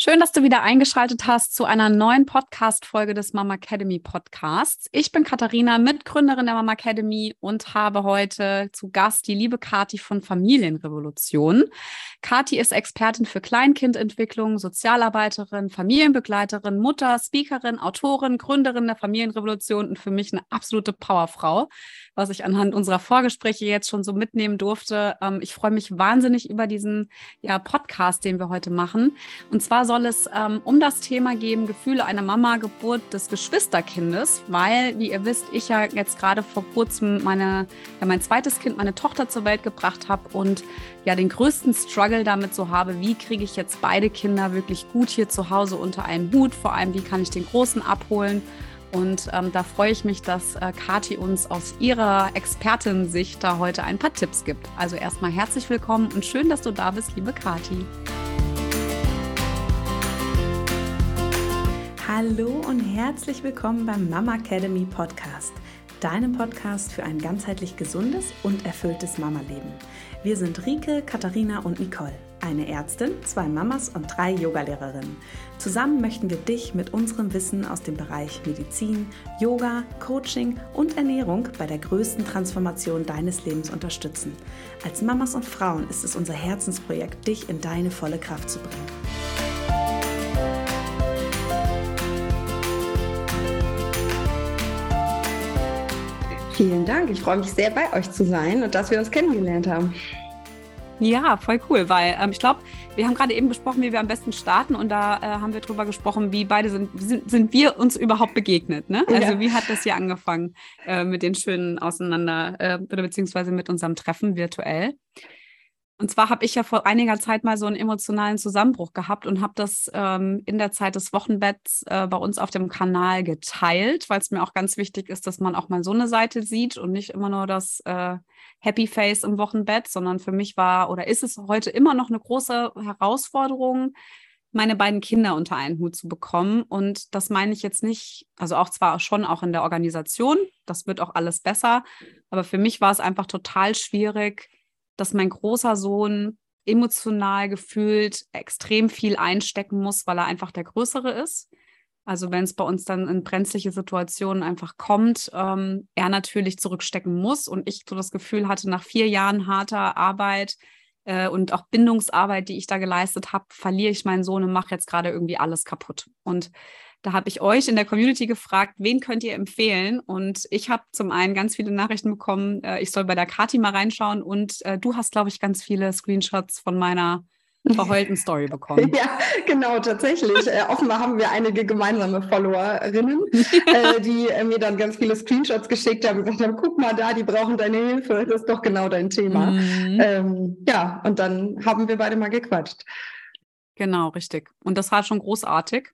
Schön, dass du wieder eingeschaltet hast zu einer neuen Podcast-Folge des Mama Academy Podcasts. Ich bin Katharina, Mitgründerin der Mama Academy und habe heute zu Gast die liebe Kati von Familienrevolution. Kati ist Expertin für Kleinkindentwicklung, Sozialarbeiterin, Familienbegleiterin, Mutter, Speakerin, Autorin, Gründerin der Familienrevolution und für mich eine absolute Powerfrau, was ich anhand unserer Vorgespräche jetzt schon so mitnehmen durfte. Ähm, ich freue mich wahnsinnig über diesen ja, Podcast, den wir heute machen. Und zwar soll es ähm, um das Thema gehen, Gefühle einer Mama, Geburt des Geschwisterkindes, weil, wie ihr wisst, ich ja jetzt gerade vor kurzem meine, ja, mein zweites Kind, meine Tochter zur Welt gebracht habe und ja den größten Struggle damit so habe, wie kriege ich jetzt beide Kinder wirklich gut hier zu Hause unter einem Hut, vor allem wie kann ich den Großen abholen. Und ähm, da freue ich mich, dass äh, Kati uns aus ihrer Expertensicht da heute ein paar Tipps gibt. Also erstmal herzlich willkommen und schön, dass du da bist, liebe Kati. Hallo und herzlich willkommen beim Mama Academy Podcast, deinem Podcast für ein ganzheitlich gesundes und erfülltes Mama-Leben. Wir sind Rike, Katharina und Nicole, eine Ärztin, zwei Mamas und drei Yogalehrerinnen. Zusammen möchten wir dich mit unserem Wissen aus dem Bereich Medizin, Yoga, Coaching und Ernährung bei der größten Transformation deines Lebens unterstützen. Als Mamas und Frauen ist es unser Herzensprojekt, dich in deine volle Kraft zu bringen. Vielen Dank. Ich freue mich sehr, bei euch zu sein und dass wir uns kennengelernt haben. Ja, voll cool, weil ähm, ich glaube, wir haben gerade eben besprochen, wie wir am besten starten und da äh, haben wir drüber gesprochen, wie beide sind, sind, sind wir uns überhaupt begegnet, ne? Also ja. wie hat das hier angefangen äh, mit den schönen Auseinander äh, oder beziehungsweise mit unserem Treffen virtuell? Und zwar habe ich ja vor einiger Zeit mal so einen emotionalen Zusammenbruch gehabt und habe das ähm, in der Zeit des Wochenbetts äh, bei uns auf dem Kanal geteilt, weil es mir auch ganz wichtig ist, dass man auch mal so eine Seite sieht und nicht immer nur das äh, Happy Face im Wochenbett, sondern für mich war oder ist es heute immer noch eine große Herausforderung, meine beiden Kinder unter einen Hut zu bekommen. Und das meine ich jetzt nicht, also auch zwar schon auch in der Organisation, das wird auch alles besser, aber für mich war es einfach total schwierig, dass mein großer Sohn emotional gefühlt extrem viel einstecken muss, weil er einfach der Größere ist. Also wenn es bei uns dann in brenzliche Situationen einfach kommt, ähm, er natürlich zurückstecken muss und ich so das Gefühl hatte, nach vier Jahren harter Arbeit äh, und auch Bindungsarbeit, die ich da geleistet habe, verliere ich meinen Sohn und mache jetzt gerade irgendwie alles kaputt. Und da habe ich euch in der Community gefragt, wen könnt ihr empfehlen? Und ich habe zum einen ganz viele Nachrichten bekommen, äh, ich soll bei der Kati mal reinschauen. Und äh, du hast, glaube ich, ganz viele Screenshots von meiner verheulten Story bekommen. Ja, genau, tatsächlich. Äh, offenbar haben wir einige gemeinsame Followerinnen, äh, die äh, mir dann ganz viele Screenshots geschickt haben und gesagt haben, guck mal da, die brauchen deine Hilfe, das ist doch genau dein Thema. Mhm. Ähm, ja, und dann haben wir beide mal gequatscht. Genau, richtig. Und das war schon großartig.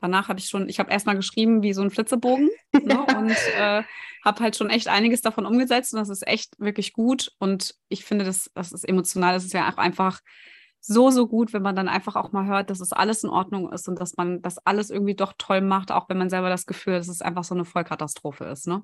Danach habe ich schon, ich habe erstmal geschrieben wie so ein Flitzebogen ne, und äh, habe halt schon echt einiges davon umgesetzt und das ist echt wirklich gut. Und ich finde, das, das ist emotional, das ist ja auch einfach so, so gut, wenn man dann einfach auch mal hört, dass es alles in Ordnung ist und dass man das alles irgendwie doch toll macht, auch wenn man selber das Gefühl hat, dass es einfach so eine Vollkatastrophe ist. Ne?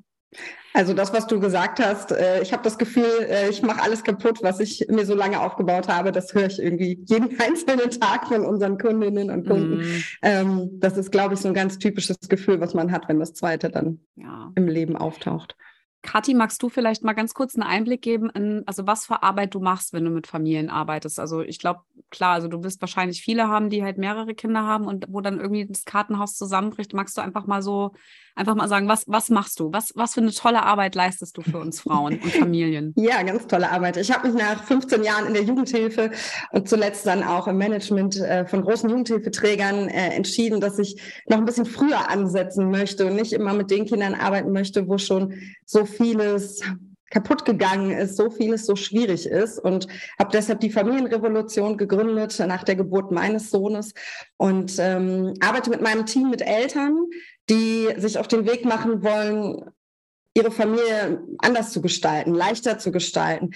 Also das, was du gesagt hast, äh, ich habe das Gefühl, äh, ich mache alles kaputt, was ich mir so lange aufgebaut habe. Das höre ich irgendwie jeden einzelnen Tag von unseren Kundinnen und Kunden. Mm. Das ist, glaube ich, so ein ganz typisches Gefühl, was man hat, wenn das zweite dann ja. im Leben auftaucht. Kathi, magst du vielleicht mal ganz kurz einen Einblick geben, in, also was für Arbeit du machst, wenn du mit Familien arbeitest? Also ich glaube, klar, also du wirst wahrscheinlich viele haben, die halt mehrere Kinder haben und wo dann irgendwie das Kartenhaus zusammenbricht. Magst du einfach mal so, einfach mal sagen, was, was machst du? Was, was für eine tolle Arbeit leistest du für uns Frauen und Familien? Ja, ganz tolle Arbeit. Ich habe mich nach 15 Jahren in der Jugendhilfe und zuletzt dann auch im Management äh, von großen Jugendhilfeträgern äh, entschieden, dass ich noch ein bisschen früher ansetzen möchte und nicht immer mit den Kindern arbeiten möchte, wo schon so vieles kaputt gegangen ist, so vieles so schwierig ist und habe deshalb die Familienrevolution gegründet nach der Geburt meines Sohnes und ähm, arbeite mit meinem Team mit Eltern, die sich auf den Weg machen wollen, ihre Familie anders zu gestalten, leichter zu gestalten.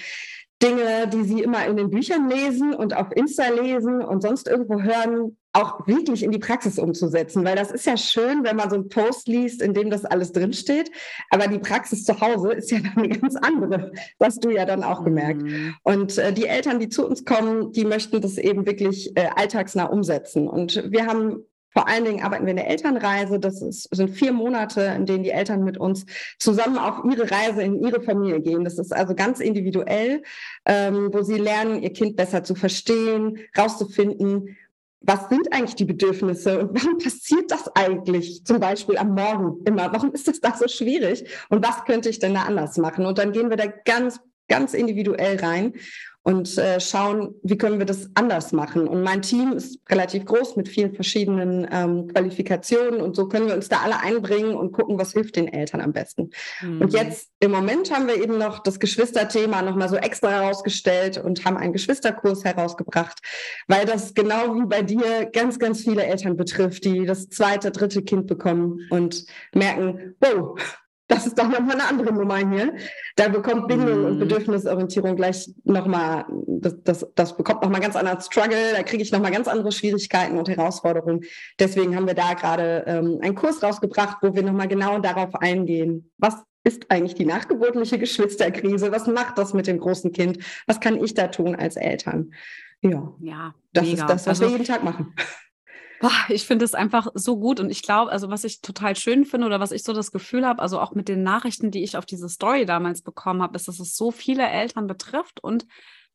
Dinge, die sie immer in den Büchern lesen und auf Insta lesen und sonst irgendwo hören, auch wirklich in die Praxis umzusetzen, weil das ist ja schön, wenn man so einen Post liest, in dem das alles drinsteht, aber die Praxis zu Hause ist ja dann eine ganz andere, das hast du ja dann auch gemerkt. Mhm. Und äh, die Eltern, die zu uns kommen, die möchten das eben wirklich äh, alltagsnah umsetzen. Und wir haben vor allen Dingen arbeiten wir in der Elternreise. Das ist, sind vier Monate, in denen die Eltern mit uns zusammen auf ihre Reise in ihre Familie gehen. Das ist also ganz individuell, ähm, wo sie lernen, ihr Kind besser zu verstehen, rauszufinden, was sind eigentlich die Bedürfnisse und warum passiert das eigentlich zum Beispiel am Morgen immer? Warum ist das da so schwierig? Und was könnte ich denn da anders machen? Und dann gehen wir da ganz, ganz individuell rein und äh, schauen, wie können wir das anders machen. Und mein Team ist relativ groß mit vielen verschiedenen ähm, Qualifikationen und so können wir uns da alle einbringen und gucken, was hilft den Eltern am besten. Mhm. Und jetzt im Moment haben wir eben noch das Geschwisterthema nochmal so extra herausgestellt und haben einen Geschwisterkurs herausgebracht, weil das genau wie bei dir ganz, ganz viele Eltern betrifft, die das zweite, dritte Kind bekommen und merken, wow, das ist doch nochmal eine andere Nummer hier. Da bekommt Bindung mm. und mhm. Bedürfnisorientierung gleich nochmal, das, das, das bekommt nochmal ganz anderen Struggle, da kriege ich nochmal ganz andere Schwierigkeiten und Herausforderungen. Deswegen haben wir da gerade ähm, einen Kurs rausgebracht, wo wir nochmal genau darauf eingehen. Was ist eigentlich die nachgeburtliche Geschwisterkrise? Was macht das mit dem großen Kind? Was kann ich da tun als Eltern? Ja, ja das mega. ist das, was also, wir jeden Tag machen. Boah, ich finde es einfach so gut und ich glaube, also was ich total schön finde oder was ich so das Gefühl habe, also auch mit den Nachrichten, die ich auf diese Story damals bekommen habe, ist, dass es so viele Eltern betrifft und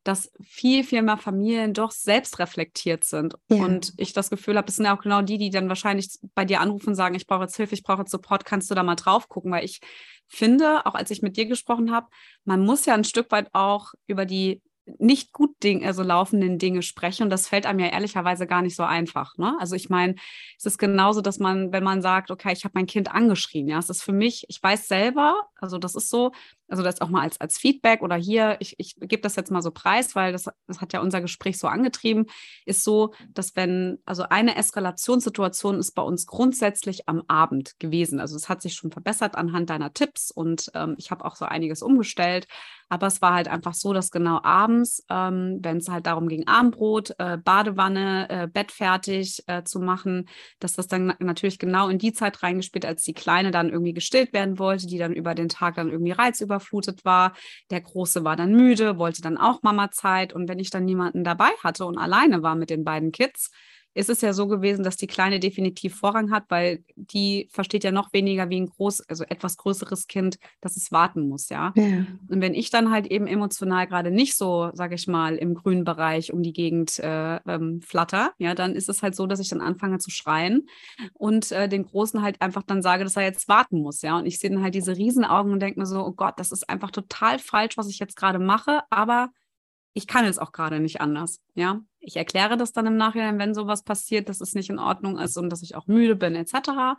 dass viel, viel mehr Familien doch selbst reflektiert sind. Ja. Und ich das Gefühl habe, es sind ja auch genau die, die dann wahrscheinlich bei dir anrufen und sagen, ich brauche jetzt Hilfe, ich brauche jetzt Support, kannst du da mal drauf gucken? Weil ich finde, auch als ich mit dir gesprochen habe, man muss ja ein Stück weit auch über die nicht gut Ding, also laufenden Dinge sprechen. Und das fällt einem ja ehrlicherweise gar nicht so einfach. Ne? Also ich meine, es ist genauso, dass man, wenn man sagt, okay, ich habe mein Kind angeschrien, ja, es ist für mich, ich weiß selber, also das ist so, also das auch mal als, als Feedback oder hier, ich, ich gebe das jetzt mal so preis, weil das, das hat ja unser Gespräch so angetrieben, ist so, dass wenn, also eine Eskalationssituation ist bei uns grundsätzlich am Abend gewesen. Also es hat sich schon verbessert anhand deiner Tipps und ähm, ich habe auch so einiges umgestellt. Aber es war halt einfach so, dass genau abends, ähm, wenn es halt darum ging, Abendbrot, äh, Badewanne, äh, Bett fertig äh, zu machen, dass das dann natürlich genau in die Zeit reingespielt, als die Kleine dann irgendwie gestillt werden wollte, die dann über den Tag dann irgendwie reizüberflutet war. Der Große war dann müde, wollte dann auch Mama Zeit. Und wenn ich dann niemanden dabei hatte und alleine war mit den beiden Kids, ist es ja so gewesen, dass die Kleine definitiv Vorrang hat, weil die versteht ja noch weniger wie ein groß, also etwas größeres Kind, dass es warten muss, ja. ja. Und wenn ich dann halt eben emotional gerade nicht so, sage ich mal, im grünen Bereich um die Gegend äh, ähm, flatter, ja, dann ist es halt so, dass ich dann anfange zu schreien und äh, den Großen halt einfach dann sage, dass er jetzt warten muss, ja. Und ich sehe dann halt diese Riesenaugen und denke mir so, oh Gott, das ist einfach total falsch, was ich jetzt gerade mache, aber ich kann es auch gerade nicht anders. Ja, ich erkläre das dann im Nachhinein, wenn sowas passiert, dass es nicht in Ordnung ist und dass ich auch müde bin, etc.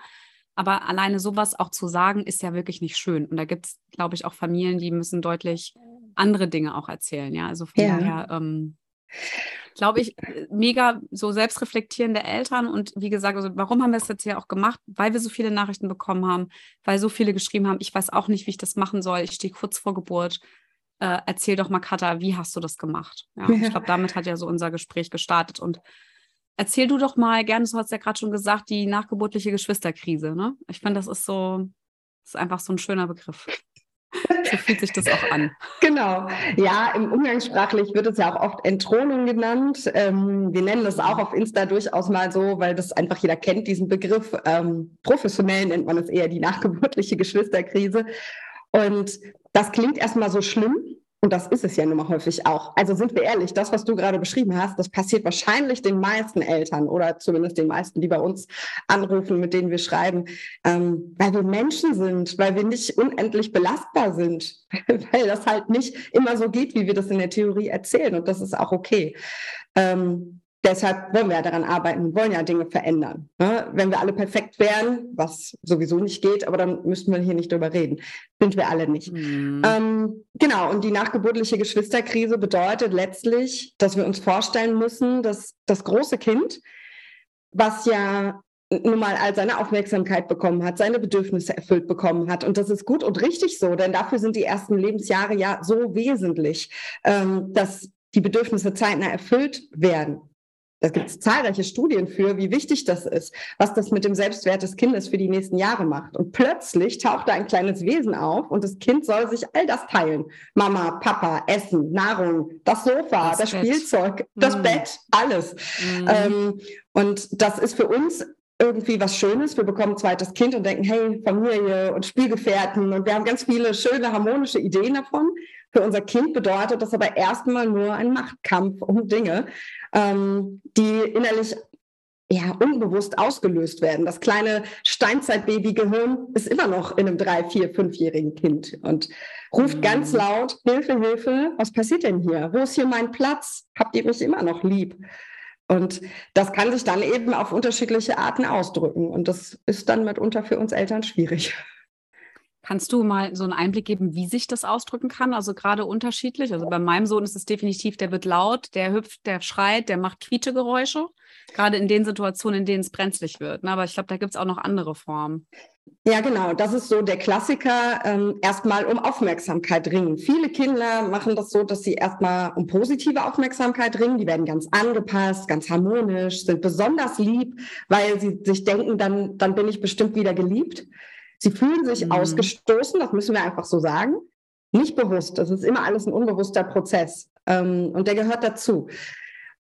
Aber alleine sowas auch zu sagen, ist ja wirklich nicht schön. Und da gibt es, glaube ich, auch Familien, die müssen deutlich andere Dinge auch erzählen. Ja, also von ja. daher, ähm, glaube ich, mega so selbstreflektierende Eltern. Und wie gesagt, also warum haben wir es jetzt hier auch gemacht? Weil wir so viele Nachrichten bekommen haben, weil so viele geschrieben haben, ich weiß auch nicht, wie ich das machen soll. Ich stehe kurz vor Geburt äh, erzähl doch mal, Katha, wie hast du das gemacht? Ja, ja. Ich glaube, damit hat ja so unser Gespräch gestartet. Und erzähl du doch mal gerne, du hast ja gerade schon gesagt, die nachgeburtliche Geschwisterkrise. Ne? Ich finde, das ist so, das ist einfach so ein schöner Begriff. So fühlt sich das auch an. Genau. Ja, im Umgangssprachlich wird es ja auch oft Entthronung genannt. Ähm, wir nennen das auch auf Insta durchaus mal so, weil das einfach jeder kennt, diesen Begriff. Ähm, professionell nennt man es eher die nachgeburtliche Geschwisterkrise. Und das klingt erstmal so schlimm. Und das ist es ja nun mal häufig auch. Also sind wir ehrlich, das, was du gerade beschrieben hast, das passiert wahrscheinlich den meisten Eltern oder zumindest den meisten, die bei uns anrufen, mit denen wir schreiben, ähm, weil wir Menschen sind, weil wir nicht unendlich belastbar sind, weil das halt nicht immer so geht, wie wir das in der Theorie erzählen. Und das ist auch okay. Ähm, deshalb wollen wir ja daran arbeiten, wollen ja Dinge verändern. Ne? Wenn wir alle perfekt wären, was sowieso nicht geht, aber dann müssten wir hier nicht drüber reden. Sind wir alle nicht. Mhm. Ähm, genau, und die nachgeburtliche Geschwisterkrise bedeutet letztlich, dass wir uns vorstellen müssen, dass das große Kind, was ja nun mal all seine Aufmerksamkeit bekommen hat, seine Bedürfnisse erfüllt bekommen hat. Und das ist gut und richtig so, denn dafür sind die ersten Lebensjahre ja so wesentlich, ähm, dass die Bedürfnisse zeitnah erfüllt werden Da gibt es zahlreiche Studien für, wie wichtig das ist, was das mit dem Selbstwert des Kindes für die nächsten Jahre macht. Und plötzlich taucht da ein kleines Wesen auf und das Kind soll sich all das teilen. Mama, Papa, Essen, Nahrung, das Sofa, das, das Spielzeug, das mm. Bett, alles. Mm. Ähm, und das ist für uns irgendwie was Schönes. Wir bekommen ein zweites Kind und denken, hey, Familie und Spielgefährten. Und wir haben ganz viele schöne, harmonische Ideen davon. Für unser Kind bedeutet das aber erstmal nur ein Machtkampf um Dinge, ähm, die innerlich ja, unbewusst ausgelöst werden. Das kleine Steinzeitbaby-Gehirn ist immer noch in einem drei, vier, fünfjährigen Kind und ruft mhm. ganz laut, Hilfe, Hilfe, was passiert denn hier? Wo ist hier mein Platz? Habt ihr mich immer noch lieb? Und das kann sich dann eben auf unterschiedliche Arten ausdrücken. Und das ist dann mitunter für uns Eltern schwierig. Kannst du mal so einen Einblick geben, wie sich das ausdrücken kann? Also gerade unterschiedlich. Also bei meinem Sohn ist es definitiv, der wird laut, der hüpft, der schreit, der macht Quietschegeräusche. Gerade in den Situationen, in denen es brenzlig wird. Ne? Aber ich glaube, da gibt es auch noch andere Formen. Ja, genau. Das ist so der Klassiker, ähm, erstmal um Aufmerksamkeit ringen. Viele Kinder machen das so, dass sie erstmal um positive Aufmerksamkeit ringen. Die werden ganz angepasst, ganz harmonisch, sind besonders lieb, weil sie sich denken, dann, dann bin ich bestimmt wieder geliebt. Sie fühlen sich mhm. ausgestoßen, das müssen wir einfach so sagen. Nicht bewusst. Das ist immer alles ein unbewusster Prozess. Ähm, und der gehört dazu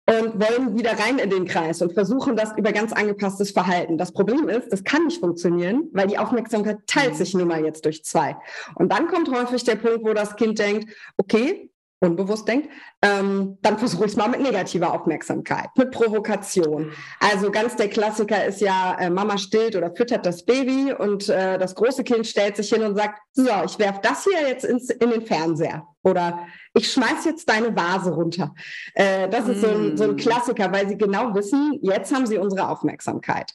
und wollen wieder rein in den Kreis und versuchen das über ganz angepasstes Verhalten. Das Problem ist, das kann nicht funktionieren, weil die Aufmerksamkeit teilt mhm. sich nun mal jetzt durch zwei. Und dann kommt häufig der Punkt, wo das Kind denkt, okay, unbewusst denkt, ähm, dann versuche ich es mal mit negativer Aufmerksamkeit, mit Provokation. Also ganz der Klassiker ist ja, äh, Mama stillt oder füttert das Baby und äh, das große Kind stellt sich hin und sagt, so, ich werfe das hier jetzt ins, in den Fernseher oder ich schmeiß jetzt deine Vase runter. Äh, das ist so ein, so ein mm. Klassiker, weil sie genau wissen, jetzt haben sie unsere Aufmerksamkeit.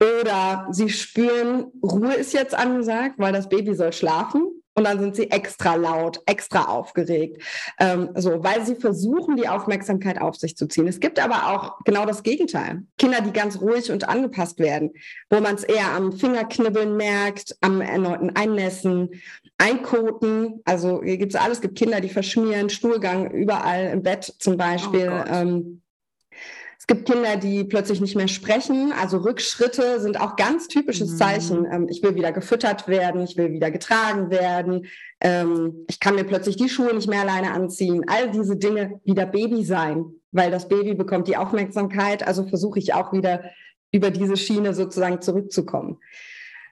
Oder sie spüren, Ruhe ist jetzt angesagt, weil das Baby soll schlafen und dann sind sie extra laut, extra aufgeregt, ähm, so, weil sie versuchen, die Aufmerksamkeit auf sich zu ziehen. Es gibt aber auch genau das Gegenteil. Kinder, die ganz ruhig und angepasst werden, wo man es eher am Fingerknibbeln merkt, am erneuten Einnässen, Einkoten. Also hier gibt es alles. Es gibt Kinder, die verschmieren, Stuhlgang überall im Bett zum Beispiel. Oh es gibt Kinder, die plötzlich nicht mehr sprechen. Also Rückschritte sind auch ganz typisches mhm. Zeichen. Ähm, ich will wieder gefüttert werden, ich will wieder getragen werden. Ähm, ich kann mir plötzlich die Schuhe nicht mehr alleine anziehen. All diese Dinge wieder Baby sein, weil das Baby bekommt die Aufmerksamkeit. Also versuche ich auch wieder über diese Schiene sozusagen zurückzukommen.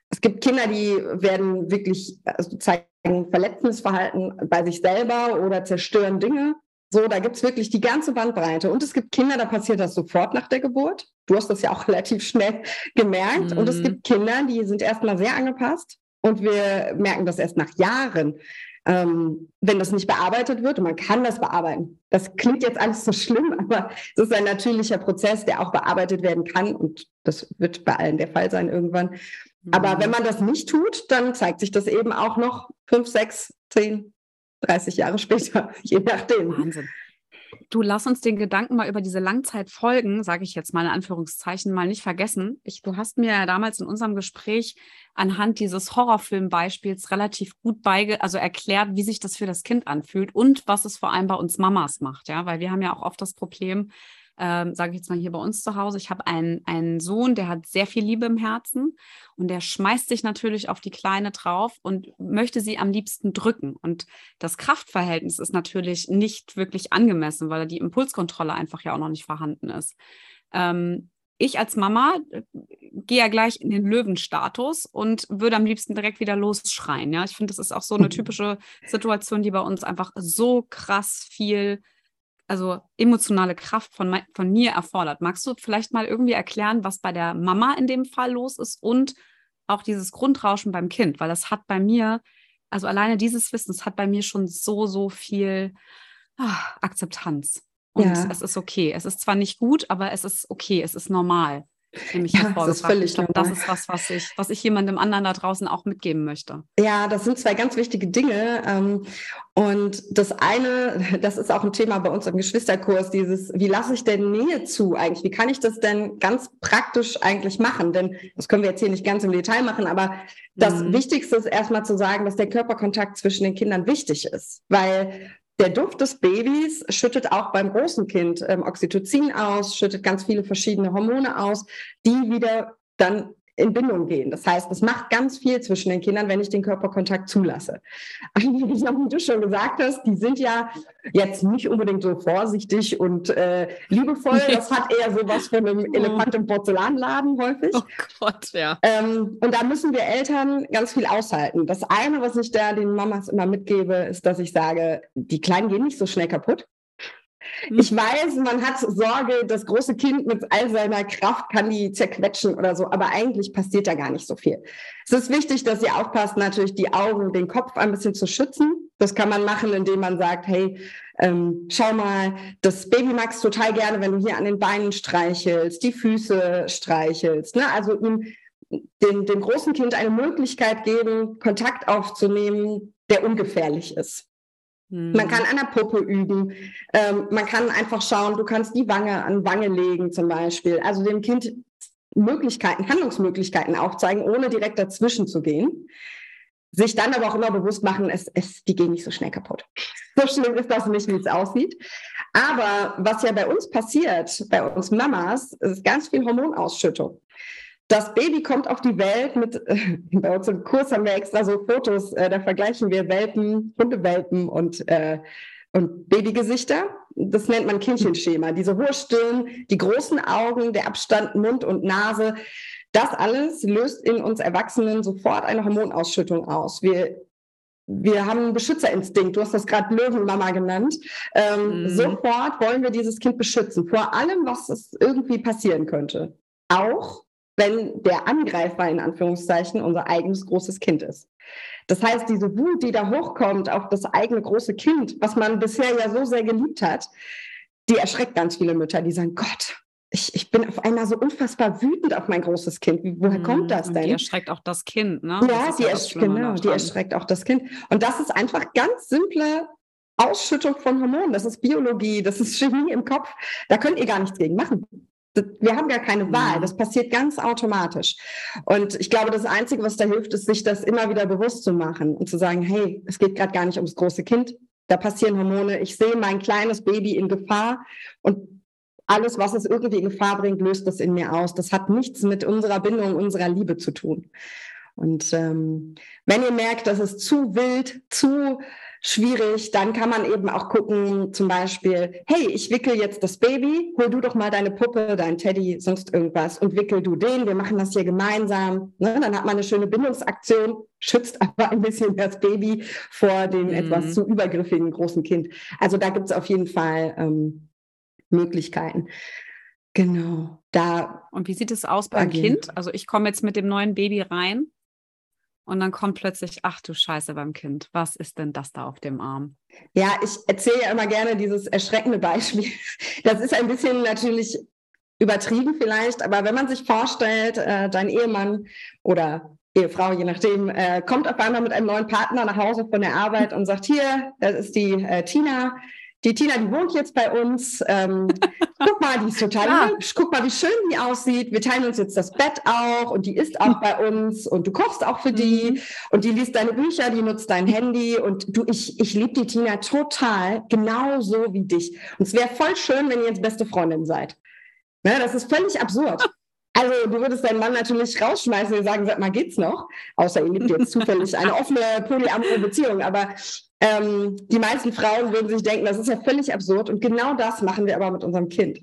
Es gibt Kinder, die werden wirklich also zeigen verletzendes Verhalten bei sich selber oder zerstören Dinge. So, da gibt's wirklich die ganze Bandbreite. Und es gibt Kinder, da passiert das sofort nach der Geburt. Du hast das ja auch relativ schnell gemerkt. Mhm. Und es mhm. gibt Kinder, die sind erstmal sehr angepasst. Und wir merken das erst nach Jahren, ähm, wenn das nicht bearbeitet wird. Und man kann das bearbeiten. Das klingt jetzt alles so schlimm, aber es ist ein natürlicher Prozess, der auch bearbeitet werden kann. Und das wird bei allen der Fall sein irgendwann. Mhm. Aber wenn man das nicht tut, dann zeigt sich das eben auch noch fünf, sechs, zehn, 30 Jahre später, je nachdem. Wahnsinn. Du lass uns den Gedanken mal über diese Langzeitfolgen, sage ich jetzt mal in Anführungszeichen, mal nicht vergessen. Ich, du hast mir ja damals in unserem Gespräch anhand dieses Horrorfilmbeispiels relativ gut beige, also erklärt, wie sich das für das Kind anfühlt und was es vor allem bei uns Mamas macht, ja, weil wir haben ja auch oft das Problem, ähm, sage ich jetzt mal hier bei uns zu Hause, ich habe einen, einen Sohn, der hat sehr viel Liebe im Herzen und der schmeißt sich natürlich auf die Kleine drauf und möchte sie am liebsten drücken. Und das Kraftverhältnis ist natürlich nicht wirklich angemessen, weil die Impulskontrolle einfach ja auch noch nicht vorhanden ist. Ähm, ich als Mama äh, gehe ja gleich in den Löwenstatus und würde am liebsten direkt wieder losschreien. Ja, ich finde, das ist auch so eine typische Situation, die bei uns einfach so krass viel also emotionale Kraft von, von mir erfordert. Magst du vielleicht mal irgendwie erklären, was bei der Mama in dem Fall los ist und auch dieses Grundrauschen beim Kind? Weil das hat bei mir, also alleine dieses Wissen, das hat bei mir schon so, so viel ach, Akzeptanz. Und ja. es ist okay. Es ist zwar nicht gut, aber es ist okay, es ist normal nämlich ja, das ist völlig ich glaub, Das ist was, was ich, was ich jemandem anderen da draußen auch mitgeben möchte. Ja, das sind zwei ganz wichtige Dinge. Ähm, und das eine, das ist auch ein Thema bei uns im Geschwisterkurs, dieses, wie lasse ich denn Nähe zu eigentlich? Wie kann ich das denn ganz praktisch eigentlich machen? Denn das können wir jetzt hier nicht ganz im Detail machen, aber das mhm. Wichtigste ist erstmal zu sagen, dass der Körperkontakt zwischen den Kindern wichtig ist, weil der Duft des Babys schüttet auch beim großen Kind ähm, Oxytocin aus, schüttet ganz viele verschiedene Hormone aus, die wieder dann in Bindung gehen. Das heißt, es macht ganz viel zwischen den Kindern, wenn ich den Körperkontakt zulasse. wie du schon gesagt hast, die sind ja jetzt nicht unbedingt so vorsichtig und äh, liebevoll. Das hat eher so was von einem Elefant im Porzellanladen häufig. Oh Gott, ja. Ähm, und da müssen wir Eltern ganz viel aushalten. Das eine, was ich da den Mamas immer mitgebe, ist, dass ich sage, die Kleinen gehen nicht so schnell kaputt. Hm. Ich weiß, man hat Sorge, das große Kind mit all seiner Kraft kann die zerquetschen oder so, aber eigentlich passiert da gar nicht so viel. Es ist wichtig, dass ihr aufpasst, natürlich die Augen, den Kopf ein bisschen zu schützen. Das kann man machen, indem man sagt, hey, ähm, schau mal, das Baby magst total gerne, wenn du hier an den Beinen streichelst, die Füße streichelst. Ne? Also ihm dem, dem großen Kind eine Möglichkeit geben, Kontakt aufzunehmen, der ungefährlich ist. Man hm. kann an der Puppe üben. Ähm, man kann einfach schauen, du kannst die Wange an Wange legen zum Beispiel. Also dem Kind Möglichkeiten, Handlungsmöglichkeiten aufzeigen, ohne direkt dazwischen zu gehen. Sich dann aber auch immer bewusst machen, es, es, die gehen nicht so schnell kaputt. So schlimm ist das nicht, wie es aussieht. Aber was ja bei uns passiert, bei uns Mamas, ist ganz viel Hormonausschüttung. Das Baby kommt auf die Welt mit, äh, bei uns im Kurs haben wir extra so Fotos, äh, da vergleichen wir Welpen, Hundewelpen und, äh, und Babygesichter. Das nennt man Kindchenschema. Diese hohe Stirn, die großen Augen, der Abstand Mund und Nase. Das alles löst in uns Erwachsenen sofort eine Hormonausschüttung aus. Wir wir haben einen Beschützerinstinkt. Du hast das gerade Löwenmama genannt. Ähm, mhm. Sofort wollen wir dieses Kind beschützen vor allem, was es irgendwie passieren könnte. Auch wenn der Angreifer in Anführungszeichen unser eigenes großes Kind ist. Das heißt, diese Wut, die da hochkommt auf das eigene große Kind, was man bisher ja so sehr geliebt hat, die erschreckt ganz viele Mütter, die sagen, Gott, ich, ich bin auf einmal so unfassbar wütend auf mein großes Kind. Woher kommt mhm. das denn? die erschreckt auch das Kind, ne? Ja, die, ja ersch genau, die erschreckt auch das Kind. Und das ist einfach ganz simple Ausschüttung von Hormonen. Das ist Biologie, das ist Chemie im Kopf. Da könnt ihr gar nichts gegen machen wir haben gar keine Wahl. Das passiert ganz automatisch. Und ich glaube, das Einzige, was da hilft, ist, sich das immer wieder bewusst zu machen und zu sagen, hey, es geht gerade gar nicht ums große Kind. Da passieren Hormone. Ich sehe mein kleines Baby in Gefahr und alles, was es irgendwie in Gefahr bringt, löst das in mir aus. Das hat nichts mit unserer Bindung, unserer Liebe zu tun. Und ähm, wenn ihr merkt, dass es zu wild, zu schwierig. Dann kann man eben auch gucken, zum Beispiel, hey, ich wickel jetzt das Baby, hol du doch mal deine Puppe, dein Teddy, sonst irgendwas und wickel du den. Wir machen das hier gemeinsam. Ne? Dann hat man eine schöne Bindungsaktion, schützt aber ein bisschen das Baby vor dem mhm. etwas zu übergriffigen großen Kind. Also da gibt es auf jeden Fall ähm, Möglichkeiten. Genau. Da und wie sieht es aus beim Kind? Also ich komme jetzt mit dem neuen Baby rein und dann kommt plötzlich, ach du Scheiße beim Kind, was ist denn das da auf dem Arm? Ja, ich erzähle ja immer gerne dieses erschreckende Beispiel. Das ist ein bisschen natürlich übertrieben vielleicht, aber wenn man sich vorstellt, äh, dein Ehemann oder Ehefrau, je nachdem, äh, kommt auf einmal mit einem neuen Partner nach Hause von der Arbeit und sagt, hier, das ist die äh, Tina, die Tina, die wohnt jetzt bei uns. Ähm, guck mal, die ist total ja. hübsch. Guck mal, wie schön die aussieht. Wir teilen uns jetzt das Bett auch und die ist auch bei uns und du kochst auch für die mhm. und die liest deine Bücher, die nutzt dein Handy und du, ich, ich liebe die Tina total, genauso wie dich. Und es wäre voll schön, wenn ihr jetzt beste Freundin seid. Ne, das ist völlig absurd. Also du würdest deinen Mann natürlich rausschmeißen und sagen, sag mal, geht's noch? Außer ihr lebt jetzt zufällig eine offene polyamore Beziehung. Aber ähm, die meisten Frauen würden sich denken, das ist ja völlig absurd. Und genau das machen wir aber mit unserem Kind.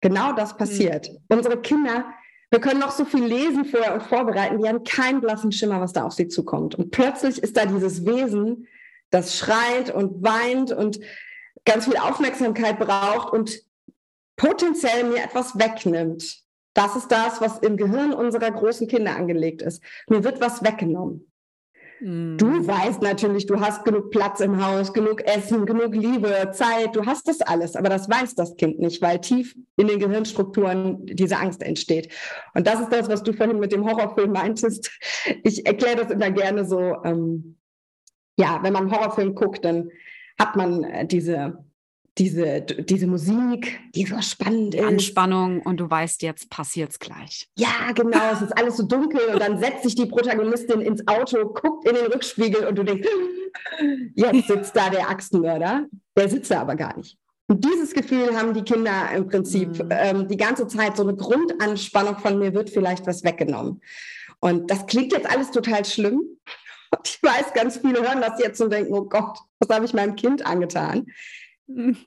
Genau das passiert. Mhm. Unsere Kinder, wir können noch so viel lesen vorher und vorbereiten, die haben keinen blassen Schimmer, was da auf sie zukommt. Und plötzlich ist da dieses Wesen, das schreit und weint und ganz viel Aufmerksamkeit braucht und potenziell mir etwas wegnimmt. Das ist das, was im Gehirn unserer großen Kinder angelegt ist. Mir wird was weggenommen. Du mm. weißt natürlich, du hast genug Platz im Haus, genug Essen, genug Liebe, Zeit, du hast das alles, aber das weiß das Kind nicht, weil tief in den Gehirnstrukturen diese Angst entsteht. Und das ist das, was du vorhin mit dem Horrorfilm meintest. Ich erkläre das immer gerne so, ähm, ja, wenn man einen Horrorfilm guckt, dann hat man äh, diese diese, diese Musik, die so spannend ist. Anspannung und du weißt, jetzt passiert's gleich. Ja, genau, es ist alles so dunkel und dann setzt sich die Protagonistin ins Auto, guckt in den Rückspiegel und du denkst, jetzt sitzt da der Axtmörder, der sitzt da aber gar nicht. Und dieses Gefühl haben die Kinder im Prinzip mhm. ähm, die ganze Zeit, so eine Grundanspannung von mir wird vielleicht was weggenommen. Und das klingt jetzt alles total schlimm. Und ich weiß, ganz viele hören das jetzt und denken, oh Gott, was habe ich meinem Kind angetan?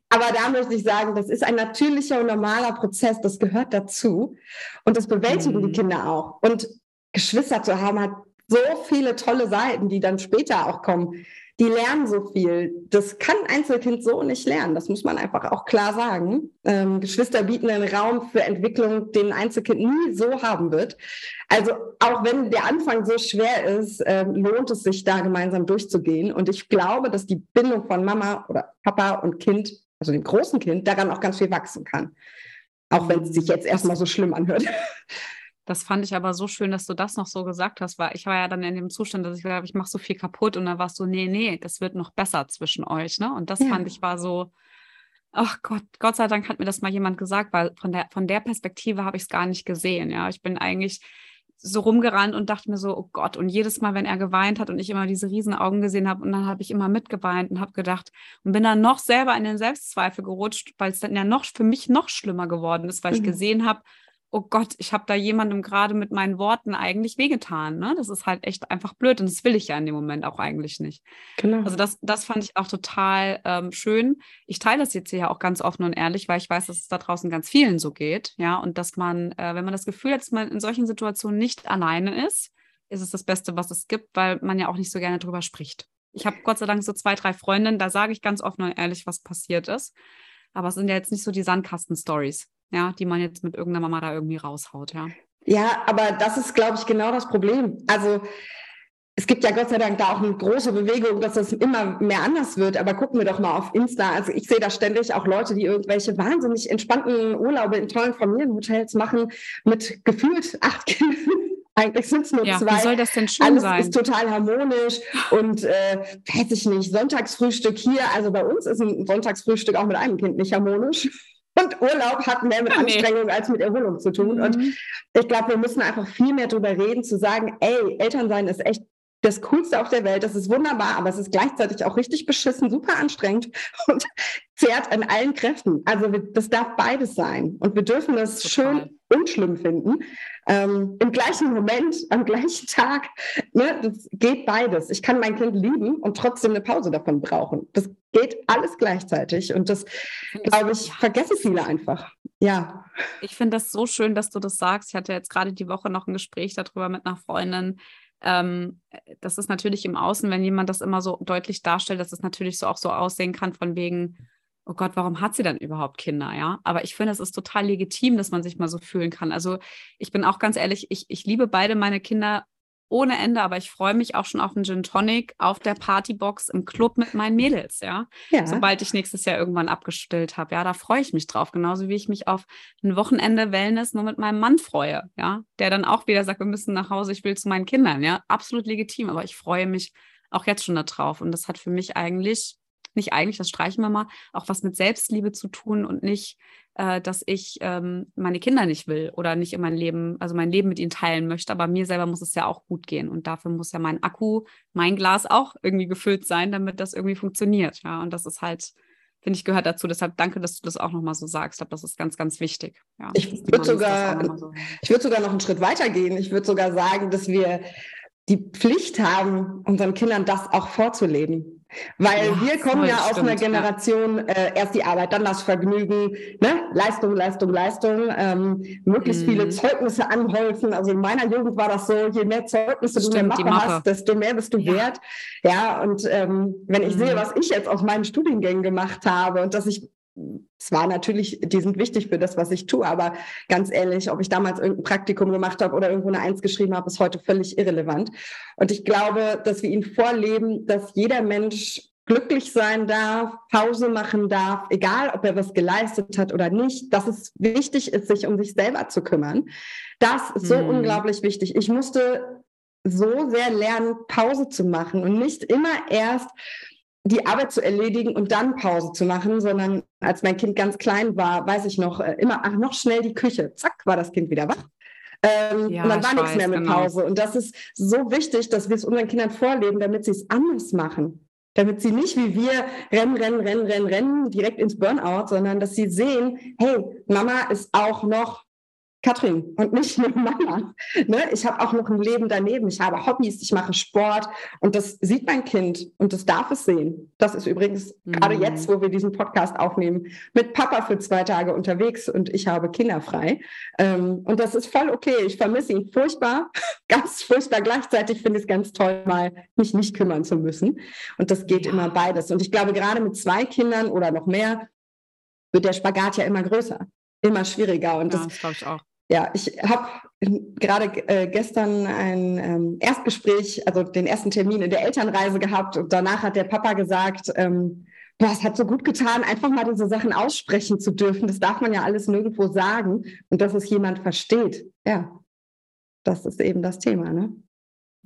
Aber da möchte ich sagen, das ist ein natürlicher und normaler Prozess, das gehört dazu. Und das bewältigen mhm. die Kinder auch. Und Geschwister zu haben hat so viele tolle Seiten, die dann später auch kommen die lernen so viel. Das kann ein Einzelkind so nicht lernen. Das muss man einfach auch klar sagen. Ähm, Geschwister bieten einen Raum für Entwicklung, den ein Einzelkind nie so haben wird. Also auch wenn der Anfang so schwer ist, ähm, lohnt es sich da gemeinsam durchzugehen. Und ich glaube, dass die Bindung von Mama oder Papa und Kind, also dem großen Kind, daran auch ganz viel wachsen kann. Auch wenn es sich jetzt erstmal so schlimm anhört. Das fand ich aber so schön, dass du das noch so gesagt hast, weil ich war ja dann in dem Zustand, dass ich glaube, ich mache so viel kaputt und dann warst du, nee, nee, das wird noch besser zwischen euch, ne? Und das ja. fand ich war so, ach Gott, Gott sei Dank hat mir das mal jemand gesagt, weil von der, von der Perspektive habe ich es gar nicht gesehen, ja. Ich bin eigentlich so rumgerannt und dachte mir so, oh Gott, und jedes Mal, wenn er geweint hat und ich immer diese riesen Augen gesehen habe und dann habe ich immer mitgeweint und habe gedacht und bin dann noch selber in den Selbstzweifel gerutscht, weil es dann ja noch für mich noch schlimmer geworden ist, weil mhm. ich gesehen habe, oh Gott, ich habe da jemandem gerade mit meinen Worten eigentlich wehgetan. Ne? Das ist halt echt einfach blöd und das will ich ja in dem Moment auch eigentlich nicht. Genau. Also das, das fand ich auch total ähm, schön. Ich teile das jetzt hier auch ganz offen und ehrlich, weil ich weiß, dass es da draußen ganz vielen so geht. Ja, und dass man, äh, wenn man das Gefühl hat, dass man in solchen Situationen nicht alleine ist, ist es das Beste, was es gibt, weil man ja auch nicht so gerne drüber spricht. Ich habe Gott sei Dank so zwei, drei Freundinnen, da sage ich ganz offen und ehrlich, was passiert ist. Aber es sind ja jetzt nicht so die Sandkasten-Stories ja, die man jetzt mit irgendeiner Mama da irgendwie raushaut, ja. Ja, aber das ist, glaube ich, genau das Problem. Also es gibt ja Gott sei Dank da auch eine große Bewegung, dass das immer mehr anders wird. Aber gucken wir doch mal auf Insta. Also ich sehe da ständig auch Leute, die irgendwelche wahnsinnig entspannten Urlaube in tollen Familienhotels machen mit gefühlt acht Kindern. Eigentlich sind es nur ja, zwei. Wie soll das denn schön Alles sein? ist total harmonisch und äh, weiß ich nicht, Sonntagsfrühstück hier. Also bei uns ist ein Sonntagsfrühstück auch mit einem Kind nicht harmonisch. Und Urlaub hat mehr mit ja, Anstrengung als mit Erholung zu tun. Mhm. Und ich glaube, wir müssen einfach viel mehr darüber reden, zu sagen, ey, Elternsein ist echt das Coolste auf der Welt, das ist wunderbar, aber es ist gleichzeitig auch richtig beschissen, super anstrengend und zehrt an allen Kräften. Also das darf beides sein. Und wir dürfen das Total. schön und schlimm finden. Ähm, Im gleichen Moment, am gleichen Tag. Ne, das geht beides. Ich kann mein Kind lieben und trotzdem eine Pause davon brauchen. Das geht alles gleichzeitig. Und das, glaube ich, vergessen viele einfach. Ja. Ich finde das so schön, dass du das sagst. Ich hatte jetzt gerade die Woche noch ein Gespräch darüber mit einer Freundin. Ähm, das ist natürlich im Außen, wenn jemand das immer so deutlich darstellt, dass es natürlich so auch so aussehen kann, von wegen, oh Gott, warum hat sie dann überhaupt Kinder, ja? Aber ich finde, es ist total legitim, dass man sich mal so fühlen kann. Also ich bin auch ganz ehrlich, ich, ich liebe beide meine Kinder ohne Ende, aber ich freue mich auch schon auf einen Gin Tonic auf der Partybox im Club mit meinen Mädels, ja. ja. Sobald ich nächstes Jahr irgendwann abgestillt habe, ja, da freue ich mich drauf, genauso wie ich mich auf ein Wochenende Wellness nur mit meinem Mann freue, ja, der dann auch wieder sagt, wir müssen nach Hause, ich will zu meinen Kindern, ja, absolut legitim, aber ich freue mich auch jetzt schon darauf und das hat für mich eigentlich nicht eigentlich, das streichen wir mal, auch was mit Selbstliebe zu tun und nicht, äh, dass ich ähm, meine Kinder nicht will oder nicht in mein Leben, also mein Leben mit ihnen teilen möchte. Aber mir selber muss es ja auch gut gehen. Und dafür muss ja mein Akku, mein Glas auch irgendwie gefüllt sein, damit das irgendwie funktioniert. Ja, und das ist halt, finde ich, gehört dazu. Deshalb danke, dass du das auch nochmal so sagst. Ich glaube, das ist ganz, ganz wichtig. Ja, ich würde sogar, so. ich würde sogar noch einen Schritt weiter gehen. Ich würde sogar sagen, dass wir die Pflicht haben, unseren Kindern das auch vorzuleben. Weil ja, wir kommen ja aus einer Generation, ja. äh, erst die Arbeit, dann das Vergnügen, ne? Leistung, Leistung, Leistung, ähm, möglichst mhm. viele Zeugnisse anhäufen. Also in meiner Jugend war das so, je mehr Zeugnisse Stimmt, du in der Mappe, Mappe, hast, desto mehr bist du ja. wert. Ja, und ähm, wenn ich mhm. sehe, was ich jetzt aus meinen Studiengängen gemacht habe und dass ich zwar natürlich, die sind wichtig für das, was ich tue, aber ganz ehrlich, ob ich damals irgendein Praktikum gemacht habe oder irgendwo eine Eins geschrieben habe, ist heute völlig irrelevant. Und ich glaube, dass wir ihnen vorleben, dass jeder Mensch glücklich sein darf, Pause machen darf, egal ob er was geleistet hat oder nicht, dass es wichtig ist, sich um sich selber zu kümmern. Das ist so hm. unglaublich wichtig. Ich musste so sehr lernen, Pause zu machen und nicht immer erst die Arbeit zu erledigen und dann Pause zu machen, sondern als mein Kind ganz klein war, weiß ich noch, äh, immer, ach, noch schnell die Küche. Zack, war das Kind wieder wach. Ähm, ja, und dann war nichts weiß, mehr mit genau. Pause. Und das ist so wichtig, dass wir es unseren Kindern vorleben, damit sie es anders machen. damit sie nicht wie wir rennen, rennen, rennen, rennen, rennen, direkt ins Burnout, sondern dass sie sehen, hey, Mama ist auch noch Katrin und nicht nur Mama. Ne? Ich habe auch noch ein Leben daneben. Ich habe Hobbys, ich mache Sport und das sieht mein Kind und das darf es sehen. Das ist übrigens mhm. gerade jetzt, wo wir diesen Podcast aufnehmen, mit Papa für zwei Tage unterwegs und ich habe Kinder frei. Ähm, und das ist voll okay. Ich vermisse ihn furchtbar, ganz furchtbar. Gleichzeitig finde ich es ganz toll, mal mich nicht kümmern zu müssen. Und das geht ja. immer beides. Und ich glaube, gerade mit zwei Kindern oder noch mehr wird der Spagat ja immer größer immer schwieriger. Und ja, das, das glaube ich auch. Ja, ich habe gerade äh, gestern ein ähm, Erstgespräch, also den ersten Termin in der Elternreise gehabt und danach hat der Papa gesagt, ähm, boah, es hat so gut getan, einfach mal diese Sachen aussprechen zu dürfen. Das darf man ja alles nirgendwo sagen und dass es jemand versteht. Ja, das ist eben das Thema, ne?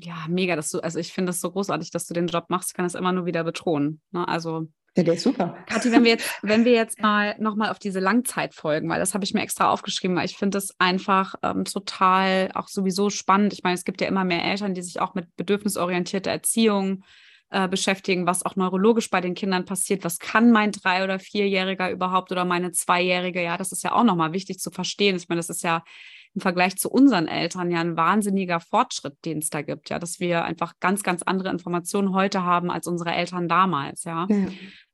Ja, mega, dass du, also ich finde es so großartig, dass du den Job machst. Ich kann es immer nur wieder betonen. Ne? Also ja, der ist super. Kathi, wenn wir jetzt, wenn wir jetzt mal nochmal auf diese Langzeitfolgen, weil das habe ich mir extra aufgeschrieben, weil ich finde das einfach ähm, total auch sowieso spannend. Ich meine, es gibt ja immer mehr Eltern, die sich auch mit bedürfnisorientierter Erziehung äh, beschäftigen, was auch neurologisch bei den Kindern passiert. Was kann mein drei- oder vierjähriger überhaupt oder meine zweijährige? Ja, das ist ja auch nochmal wichtig zu verstehen. Ich meine, das ist ja im Vergleich zu unseren Eltern ja ein wahnsinniger Fortschritt, den es da gibt, ja, dass wir einfach ganz, ganz andere Informationen heute haben als unsere Eltern damals, ja. ja.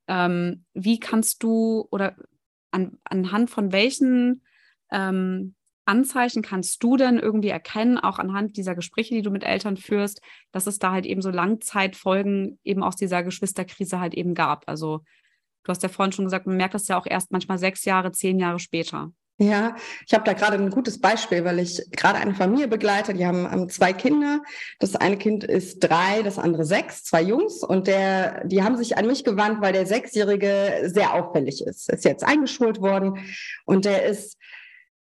Ähm, wie kannst du oder an, anhand von welchen ähm, Anzeichen kannst du denn irgendwie erkennen, auch anhand dieser Gespräche, die du mit Eltern führst, dass es da halt eben so Langzeitfolgen eben aus dieser Geschwisterkrise halt eben gab? Also du hast ja vorhin schon gesagt, man merkt das ja auch erst manchmal sechs Jahre, zehn Jahre später. Ja, ich habe da gerade ein gutes Beispiel, weil ich gerade eine Familie begleite. Die haben, haben, zwei Kinder. Das eine Kind ist drei, das andere sechs, zwei Jungs. Und der, die haben sich an mich gewandt, weil der Sechsjährige sehr auffällig ist. Ist jetzt eingeschult worden und der ist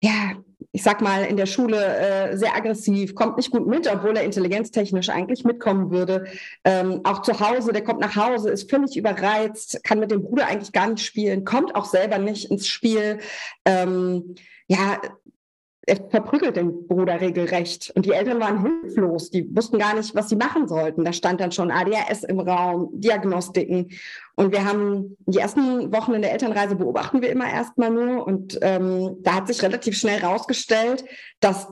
ja, ich sag mal, in der Schule äh, sehr aggressiv, kommt nicht gut mit, obwohl er intelligenztechnisch eigentlich mitkommen würde. Ähm, auch zu Hause, der kommt nach Hause, ist völlig überreizt, kann mit dem Bruder eigentlich gar nicht spielen, kommt auch selber nicht ins Spiel. Ähm, ja, er verprügelt den Bruder regelrecht. Und die Eltern waren hilflos. Die wussten gar nicht, was sie machen sollten. Da stand dann schon ADHS im Raum, Diagnostiken. Und wir haben die ersten Wochen in der Elternreise beobachten wir immer erstmal nur. Und ähm, da hat sich relativ schnell herausgestellt, dass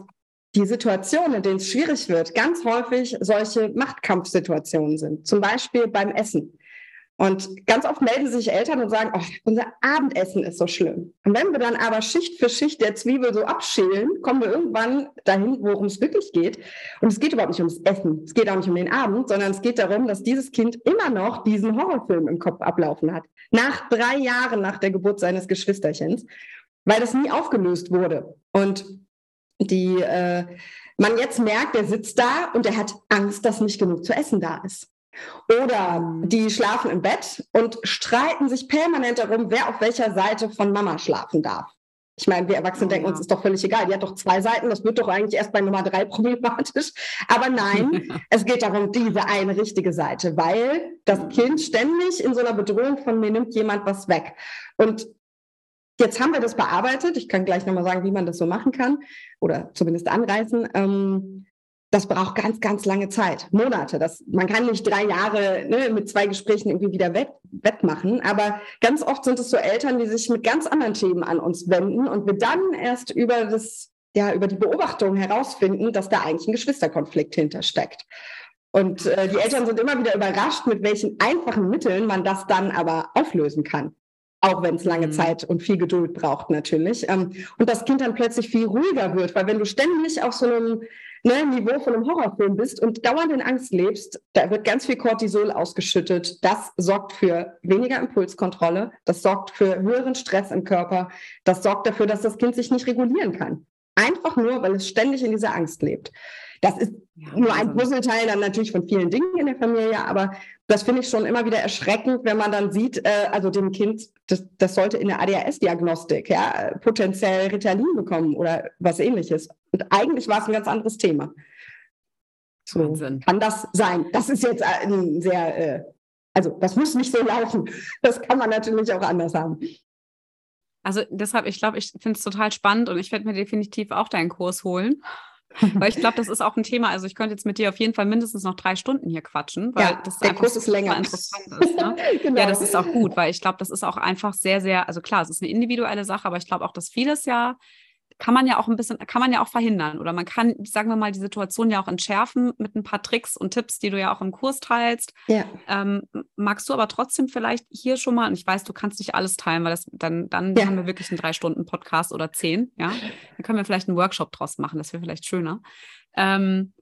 die Situationen, in denen es schwierig wird, ganz häufig solche Machtkampfsituationen sind. Zum Beispiel beim Essen. Und ganz oft melden sich Eltern und sagen, oh, unser Abendessen ist so schlimm. Und wenn wir dann aber Schicht für Schicht der Zwiebel so abschälen, kommen wir irgendwann dahin, worum es wirklich geht. Und es geht überhaupt nicht ums Essen, es geht auch nicht um den Abend, sondern es geht darum, dass dieses Kind immer noch diesen Horrorfilm im Kopf ablaufen hat. Nach drei Jahren nach der Geburt seines Geschwisterchens, weil das nie aufgelöst wurde. Und die äh, man jetzt merkt, der sitzt da und er hat Angst, dass nicht genug zu essen da ist. Oder die schlafen im Bett und streiten sich permanent darum, wer auf welcher Seite von Mama schlafen darf. Ich meine, wir Erwachsene oh, denken uns, ist doch völlig egal. Die hat doch zwei Seiten, das wird doch eigentlich erst bei Nummer drei problematisch. Aber nein, es geht darum, diese eine richtige Seite, weil das mhm. Kind ständig in so einer Bedrohung von mir nimmt jemand was weg. Und jetzt haben wir das bearbeitet. Ich kann gleich nochmal sagen, wie man das so machen kann oder zumindest anreißen. Ähm, das braucht ganz, ganz lange Zeit, Monate. Das, man kann nicht drei Jahre ne, mit zwei Gesprächen irgendwie wieder wett, wettmachen. Aber ganz oft sind es so Eltern, die sich mit ganz anderen Themen an uns wenden und wir dann erst über das, ja, über die Beobachtung herausfinden, dass da eigentlich ein Geschwisterkonflikt hintersteckt. Und äh, die Eltern sind immer wieder überrascht, mit welchen einfachen Mitteln man das dann aber auflösen kann. Auch wenn es lange mhm. Zeit und viel Geduld braucht, natürlich. Ähm, und das Kind dann plötzlich viel ruhiger wird, weil wenn du ständig auf so einem ne, Niveau von einem Horrorfilm bist und dauernd in Angst lebst, da wird ganz viel Cortisol ausgeschüttet. Das sorgt für weniger Impulskontrolle, das sorgt für höheren Stress im Körper, das sorgt dafür, dass das Kind sich nicht regulieren kann. Einfach nur, weil es ständig in dieser Angst lebt. Das ist ja, nur ein Puzzleteil dann natürlich von vielen Dingen in der Familie, aber das finde ich schon immer wieder erschreckend, wenn man dann sieht, äh, also dem Kind, das, das sollte in der ADHS-Diagnostik ja, potenziell Ritalin bekommen oder was ähnliches. Und eigentlich war es ein ganz anderes Thema. So Wahnsinn. kann das sein. Das ist jetzt ein sehr, äh, also das muss nicht so laufen. Das kann man natürlich auch anders haben. Also deshalb, ich glaube, ich finde es total spannend und ich werde mir definitiv auch deinen Kurs holen. Weil ich glaube, das ist auch ein Thema. Also ich könnte jetzt mit dir auf jeden Fall mindestens noch drei Stunden hier quatschen, weil ja, das der Kurs ist länger. interessant ist. Ne? genau. Ja, das ist auch gut, weil ich glaube, das ist auch einfach sehr, sehr, also klar, es ist eine individuelle Sache, aber ich glaube auch, dass vieles ja kann man ja auch ein bisschen, kann man ja auch verhindern. Oder man kann, sagen wir mal, die Situation ja auch entschärfen mit ein paar Tricks und Tipps, die du ja auch im Kurs teilst. Ja. Ähm, magst du aber trotzdem vielleicht hier schon mal, und ich weiß, du kannst nicht alles teilen, weil das dann, dann ja. haben wir wirklich einen Drei-Stunden-Podcast oder zehn, ja. Dann können wir vielleicht einen Workshop draus machen, das wäre vielleicht schöner. Ähm,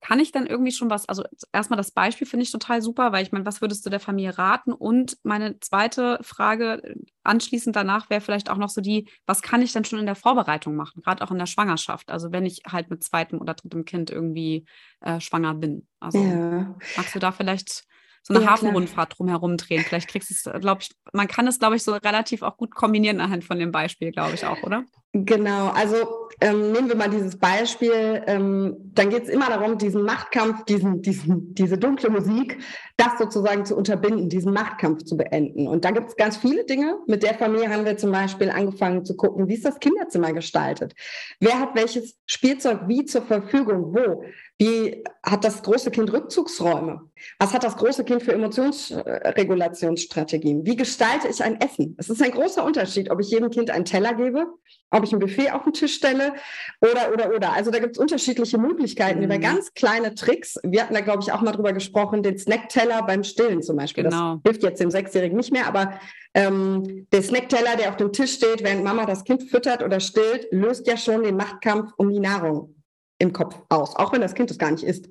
kann ich dann irgendwie schon was, also erstmal das Beispiel finde ich total super, weil ich meine, was würdest du der Familie raten? Und meine zweite Frage äh, anschließend danach wäre vielleicht auch noch so die, was kann ich dann schon in der Vorbereitung machen, gerade auch in der Schwangerschaft? Also wenn ich halt mit zweitem oder drittem Kind irgendwie äh, schwanger bin. Also ja. magst du da vielleicht so eine ja, Hafenrundfahrt drumherum drehen. Vielleicht kriegst du es, glaube ich, man kann es, glaube ich, so relativ auch gut kombinieren anhand von dem Beispiel, glaube ich auch, oder? Genau, also ähm, nehmen wir mal dieses Beispiel, ähm, dann geht es immer darum, diesen Machtkampf, diesen, diesen, diese dunkle Musik, das sozusagen zu unterbinden, diesen Machtkampf zu beenden. Und da gibt es ganz viele Dinge. Mit der Familie haben wir zum Beispiel angefangen zu gucken, wie ist das Kinderzimmer gestaltet? Wer hat welches Spielzeug wie zur Verfügung, wo? Wie hat das große Kind Rückzugsräume? Was hat das große Kind für Emotionsregulationsstrategien? Wie gestalte ich ein Essen? Es ist ein großer Unterschied, ob ich jedem Kind einen Teller gebe, ob ich ein Buffet auf den Tisch stelle oder, oder, oder. Also da gibt es unterschiedliche Möglichkeiten mhm. über ganz kleine Tricks. Wir hatten da, glaube ich, auch mal drüber gesprochen, den Snackteller beim Stillen zum Beispiel. Genau. Das hilft jetzt dem Sechsjährigen nicht mehr, aber ähm, der Snackteller, der auf dem Tisch steht, während Mama das Kind füttert oder stillt, löst ja schon den Machtkampf um die Nahrung im Kopf aus, auch wenn das Kind es gar nicht isst.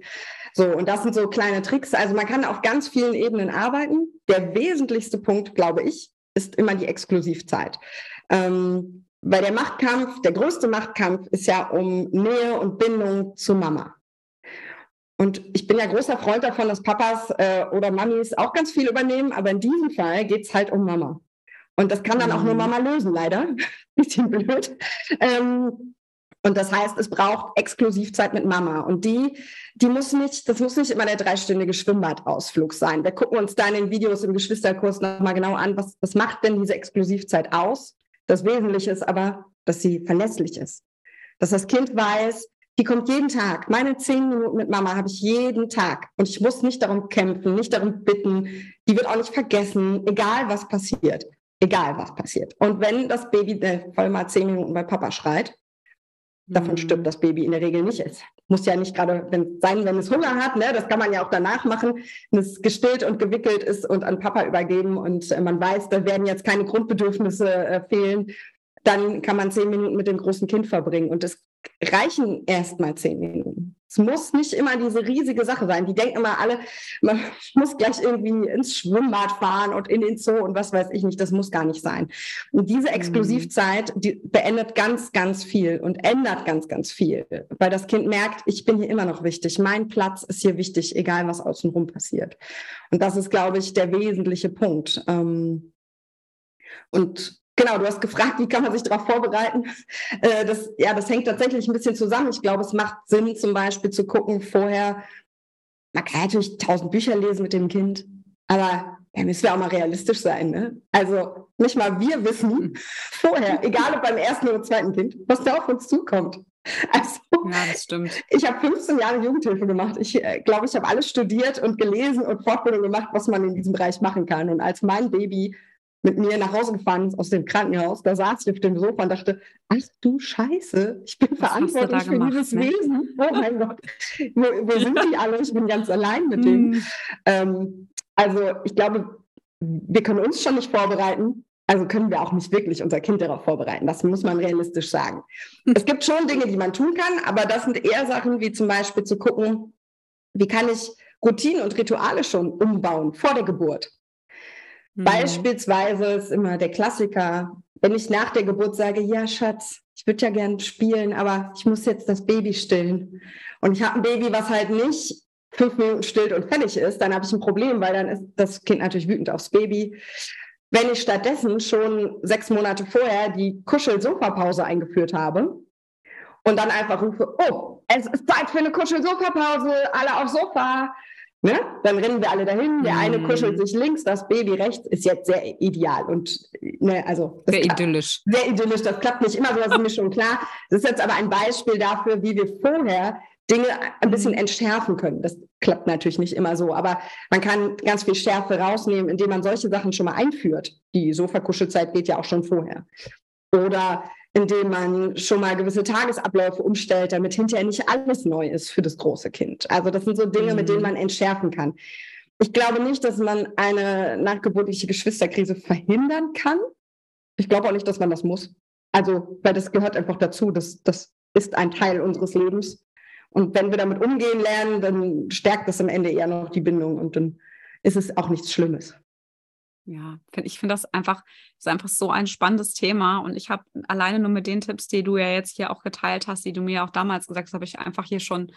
So, und das sind so kleine Tricks. Also man kann auf ganz vielen Ebenen arbeiten. Der wesentlichste Punkt, glaube ich, ist immer die Exklusivzeit. Ähm, weil der Machtkampf, der größte Machtkampf ist ja um Nähe und Bindung zu Mama. Und ich bin ja großer Freund davon, dass Papas äh, oder Mamis auch ganz viel übernehmen, aber in diesem Fall geht es halt um Mama. Und das kann dann auch nur mhm. Mama lösen, leider. Bisschen blöd. Ähm, und das heißt, es braucht Exklusivzeit mit Mama. Und die, die muss nicht, das muss nicht immer der dreistündige Schwimmbadausflug sein. Wir gucken uns da in den Videos im Geschwisterkurs nochmal genau an, was, was macht denn diese Exklusivzeit aus? Das Wesentliche ist aber, dass sie verlässlich ist. Dass das Kind weiß, die kommt jeden Tag. Meine zehn Minuten mit Mama habe ich jeden Tag. Und ich muss nicht darum kämpfen, nicht darum bitten. Die wird auch nicht vergessen, egal was passiert. Egal was passiert. Und wenn das Baby voll mal zehn Minuten bei Papa schreit, davon mhm. stirbt das Baby in der Regel nicht. Es muss ja nicht gerade wenn, sein, wenn es Hunger hat. Ne? Das kann man ja auch danach machen, wenn es gestillt und gewickelt ist und an Papa übergeben und äh, man weiß, da werden jetzt keine Grundbedürfnisse äh, fehlen. Dann kann man zehn Minuten mit dem großen Kind verbringen. Und es reichen erst mal zehn Minuten. Es muss nicht immer diese riesige Sache sein. Die denken immer alle, man muss gleich irgendwie ins Schwimmbad fahren und in den Zoo und was weiß ich nicht. Das muss gar nicht sein. Und diese mhm. Exklusivzeit, die beendet ganz, ganz viel und ändert ganz, ganz viel, weil das Kind merkt, ich bin hier immer noch wichtig. Mein Platz ist hier wichtig, egal was außenrum passiert. Und das ist, glaube ich, der wesentliche Punkt. Ähm, und Genau, du hast gefragt, wie kann man sich darauf vorbereiten? Äh, das, ja, das hängt tatsächlich ein bisschen zusammen. Ich glaube, es macht Sinn, zum Beispiel zu gucken vorher, man kann natürlich tausend Bücher lesen mit dem Kind, aber ja, müssen wir auch mal realistisch sein. Ne? Also nicht mal wir wissen vorher, egal ob beim ersten oder zweiten Kind, was da auf uns zukommt. Also, ja, das stimmt. Ich habe 15 Jahre Jugendhilfe gemacht. Ich äh, glaube, ich habe alles studiert und gelesen und Fortbildung gemacht, was man in diesem Bereich machen kann. Und als mein Baby mit mir nach Hause gefahren ist aus dem Krankenhaus. Da saß ich auf dem Sofa und dachte, ach du Scheiße, ich bin Was verantwortlich für gemacht, dieses ne? Wesen. Oh mein Gott, wo, wo sind die alle? Ich bin ganz allein mit denen. Mm. Ähm, also ich glaube, wir können uns schon nicht vorbereiten. Also können wir auch nicht wirklich unser Kind darauf vorbereiten. Das muss man realistisch sagen. Hm. Es gibt schon Dinge, die man tun kann, aber das sind eher Sachen wie zum Beispiel zu gucken, wie kann ich Routinen und Rituale schon umbauen vor der Geburt. Mhm. Beispielsweise ist immer der Klassiker, wenn ich nach der Geburt sage, ja, Schatz, ich würde ja gern spielen, aber ich muss jetzt das Baby stillen. Und ich habe ein Baby, was halt nicht fünf Minuten stillt und fertig ist, dann habe ich ein Problem, weil dann ist das Kind natürlich wütend aufs Baby. Wenn ich stattdessen schon sechs Monate vorher die Kuschel-Sofa-Pause eingeführt habe und dann einfach rufe, oh, es ist Zeit für eine Kuschel-Sofa-Pause, alle aufs Sofa, Ne? Dann rennen wir alle dahin. Der eine mhm. kuschelt sich links, das Baby rechts ist jetzt sehr ideal und ne, also sehr idyllisch. Sehr idyllisch. Das klappt nicht immer so, das ist mir schon klar. Das ist jetzt aber ein Beispiel dafür, wie wir vorher Dinge ein bisschen mhm. entschärfen können. Das klappt natürlich nicht immer so, aber man kann ganz viel Schärfe rausnehmen, indem man solche Sachen schon mal einführt. Die Sofakuschelzeit geht ja auch schon vorher. Oder indem man schon mal gewisse Tagesabläufe umstellt, damit hinterher nicht alles neu ist für das große Kind. Also das sind so Dinge, mit denen mhm. man entschärfen kann. Ich glaube nicht, dass man eine nachgeburtliche Geschwisterkrise verhindern kann. Ich glaube auch nicht, dass man das muss. Also, weil das gehört einfach dazu. Das, das ist ein Teil unseres Lebens. Und wenn wir damit umgehen lernen, dann stärkt das am Ende eher noch die Bindung und dann ist es auch nichts Schlimmes. Ja, ich finde das einfach, ist einfach so ein spannendes Thema. Und ich habe alleine nur mit den Tipps, die du ja jetzt hier auch geteilt hast, die du mir auch damals gesagt hast, habe ich einfach hier schon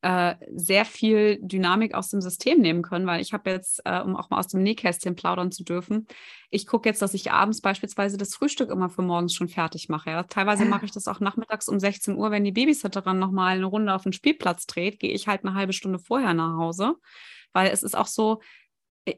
äh, sehr viel Dynamik aus dem System nehmen können, weil ich habe jetzt, äh, um auch mal aus dem Nähkästchen plaudern zu dürfen, ich gucke jetzt, dass ich abends beispielsweise das Frühstück immer für morgens schon fertig mache. Ja. Teilweise mache ich das auch nachmittags um 16 Uhr, wenn die Babysitterin nochmal eine Runde auf den Spielplatz dreht, gehe ich halt eine halbe Stunde vorher nach Hause weil es ist auch so,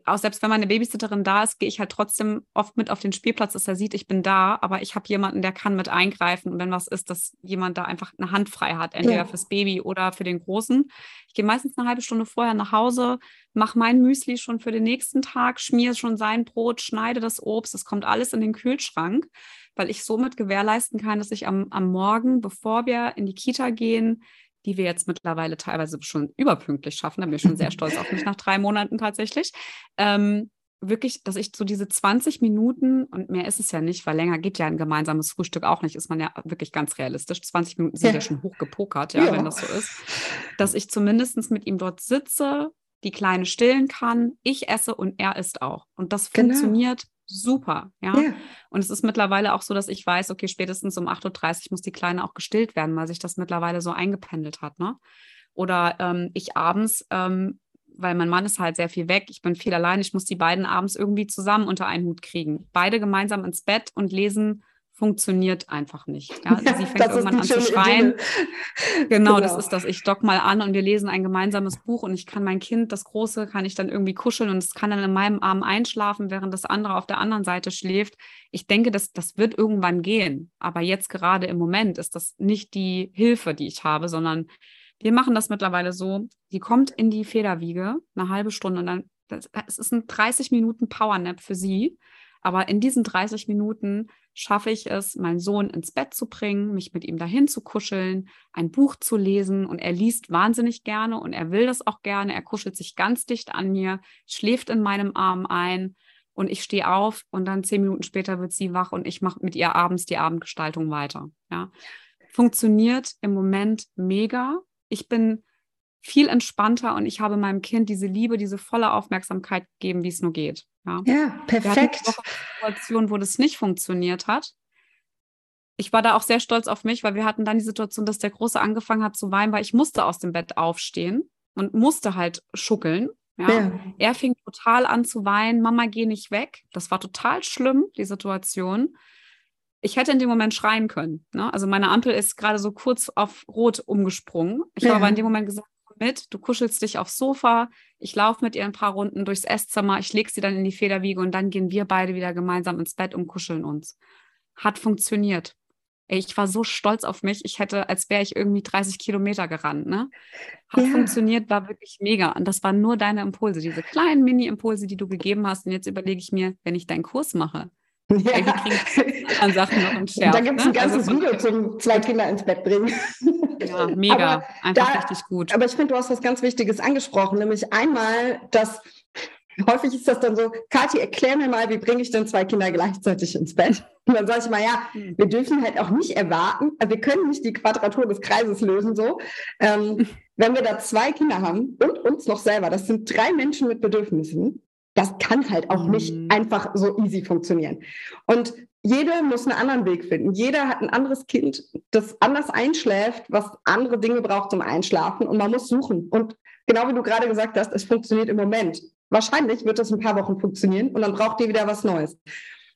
auch selbst wenn meine Babysitterin da ist, gehe ich halt trotzdem oft mit auf den Spielplatz, dass er sieht, ich bin da, aber ich habe jemanden, der kann mit eingreifen. Und wenn was ist, dass jemand da einfach eine Hand frei hat, entweder ja. fürs Baby oder für den Großen. Ich gehe meistens eine halbe Stunde vorher nach Hause, mache mein Müsli schon für den nächsten Tag, schmiere schon sein Brot, schneide das Obst, das kommt alles in den Kühlschrank, weil ich somit gewährleisten kann, dass ich am, am Morgen, bevor wir in die Kita gehen, die wir jetzt mittlerweile teilweise schon überpünktlich schaffen. Da bin ich schon sehr stolz auf mich nach drei Monaten tatsächlich. Ähm, wirklich, dass ich so diese 20 Minuten, und mehr ist es ja nicht, weil länger geht ja ein gemeinsames Frühstück auch nicht, ist man ja wirklich ganz realistisch. 20 Minuten sind ja, ja schon hochgepokert, ja, ja, wenn das so ist. Dass ich zumindest mit ihm dort sitze, die Kleine stillen kann, ich esse und er isst auch. Und das genau. funktioniert super, ja? ja. Und es ist mittlerweile auch so, dass ich weiß, okay, spätestens um 8.30 Uhr muss die Kleine auch gestillt werden, weil sich das mittlerweile so eingependelt hat, ne? Oder ähm, ich abends, ähm, weil mein Mann ist halt sehr viel weg, ich bin viel allein, ich muss die beiden abends irgendwie zusammen unter einen Hut kriegen. Beide gemeinsam ins Bett und lesen funktioniert einfach nicht. Ja? Also sie fängt irgendwann an zu schreien. Genau, genau, das ist das. Ich dock mal an und wir lesen ein gemeinsames Buch und ich kann mein Kind, das Große, kann ich dann irgendwie kuscheln und es kann dann in meinem Arm einschlafen, während das andere auf der anderen Seite schläft. Ich denke, das, das wird irgendwann gehen. Aber jetzt gerade im Moment ist das nicht die Hilfe, die ich habe, sondern wir machen das mittlerweile so, die kommt in die Federwiege, eine halbe Stunde und dann, das, es ist ein 30 Minuten Powernap für sie. Aber in diesen 30 Minuten schaffe ich es, meinen Sohn ins Bett zu bringen, mich mit ihm dahin zu kuscheln, ein Buch zu lesen und er liest wahnsinnig gerne und er will das auch gerne. Er kuschelt sich ganz dicht an mir, schläft in meinem Arm ein und ich stehe auf und dann zehn Minuten später wird sie wach und ich mache mit ihr abends die Abendgestaltung weiter. Ja. Funktioniert im Moment mega. Ich bin viel entspannter und ich habe meinem Kind diese Liebe, diese volle Aufmerksamkeit gegeben, wie es nur geht. Ja, ja perfekt. Situation, wo das nicht funktioniert hat. Ich war da auch sehr stolz auf mich, weil wir hatten dann die Situation, dass der Große angefangen hat zu weinen, weil ich musste aus dem Bett aufstehen und musste halt schuckeln. Ja. ja. Er fing total an zu weinen, Mama, geh nicht weg. Das war total schlimm, die Situation. Ich hätte in dem Moment schreien können. Ne? Also meine Ampel ist gerade so kurz auf Rot umgesprungen. Ich ja. habe aber in dem Moment gesagt, mit, du kuschelst dich aufs Sofa, ich laufe mit ihr ein paar Runden durchs Esszimmer, ich lege sie dann in die Federwiege und dann gehen wir beide wieder gemeinsam ins Bett und kuscheln uns. Hat funktioniert. Ich war so stolz auf mich. Ich hätte, als wäre ich irgendwie 30 Kilometer gerannt. Ne? Hat ja. funktioniert, war wirklich mega. Und das waren nur deine Impulse, diese kleinen Mini-Impulse, die du gegeben hast. Und jetzt überlege ich mir, wenn ich deinen Kurs mache, ja. Ey, wir Sachen noch im Scherz, Da gibt es ein ne? ganzes also, Video zum zwei Kinder ins Bett bringen. Ja, mega. Aber Einfach da, richtig gut. Aber ich finde, du hast was ganz Wichtiges angesprochen, nämlich einmal, dass häufig ist das dann so, Kathi, erklär mir mal, wie bringe ich denn zwei Kinder gleichzeitig ins Bett? Und dann sage ich mal, ja, hm. wir dürfen halt auch nicht erwarten, wir können nicht die Quadratur des Kreises lösen so. Ähm, wenn wir da zwei Kinder haben und uns noch selber, das sind drei Menschen mit Bedürfnissen, das kann halt auch nicht mhm. einfach so easy funktionieren. Und jeder muss einen anderen Weg finden. Jeder hat ein anderes Kind, das anders einschläft, was andere Dinge braucht zum Einschlafen. Und man muss suchen. Und genau wie du gerade gesagt hast, es funktioniert im Moment. Wahrscheinlich wird das ein paar Wochen funktionieren und dann braucht ihr wieder was Neues.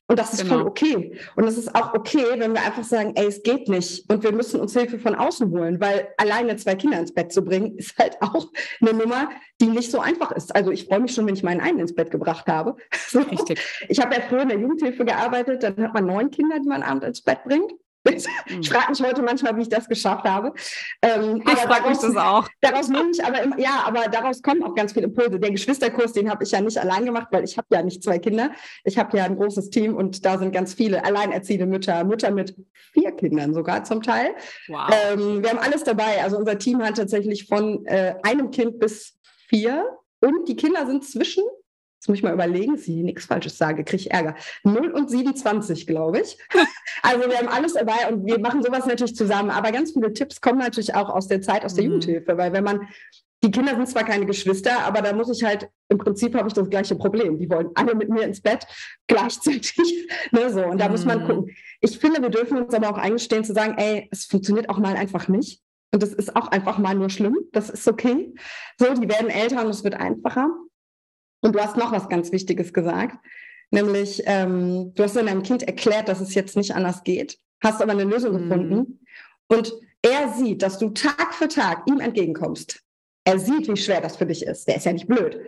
Und das ist genau. voll okay. Und es ist auch okay, wenn wir einfach sagen, ey, es geht nicht und wir müssen uns Hilfe von außen holen, weil alleine zwei Kinder ins Bett zu bringen, ist halt auch eine Nummer, die nicht so einfach ist. Also ich freue mich schon, wenn ich meinen einen ins Bett gebracht habe. So. Richtig. Ich habe ja früher in der Jugendhilfe gearbeitet, dann hat man neun Kinder, die man abends ins Bett bringt. Ich frage mich heute manchmal, wie ich das geschafft habe. Ähm, ich frage mich das auch. Daraus nehme ich aber immer, ja, aber daraus kommen auch ganz viele Impulse. Der Geschwisterkurs, den habe ich ja nicht allein gemacht, weil ich habe ja nicht zwei Kinder. Ich habe ja ein großes Team und da sind ganz viele alleinerziehende Mütter, Mütter mit vier Kindern sogar zum Teil. Wow. Ähm, wir haben alles dabei. Also unser Team hat tatsächlich von äh, einem Kind bis vier und die Kinder sind zwischen Jetzt muss ich mal überlegen, dass ich nichts Falsches sage, kriege ich Ärger. 0 und 27, glaube ich. Also wir haben alles dabei und wir machen sowas natürlich zusammen. Aber ganz viele Tipps kommen natürlich auch aus der Zeit, aus der mhm. Jugendhilfe. Weil wenn man, die Kinder sind zwar keine Geschwister, aber da muss ich halt, im Prinzip habe ich das gleiche Problem. Die wollen alle mit mir ins Bett gleichzeitig. ne, so. Und da mhm. muss man mhm. gucken. Ich finde, wir dürfen uns aber auch eingestehen zu sagen, ey, es funktioniert auch mal einfach nicht. Und das ist auch einfach mal nur schlimm. Das ist okay. So, die werden älter und es wird einfacher. Und du hast noch was ganz Wichtiges gesagt, nämlich ähm, du hast deinem Kind erklärt, dass es jetzt nicht anders geht, hast aber eine Lösung mhm. gefunden und er sieht, dass du Tag für Tag ihm entgegenkommst. Er sieht, wie schwer das für dich ist. Der ist ja nicht blöd.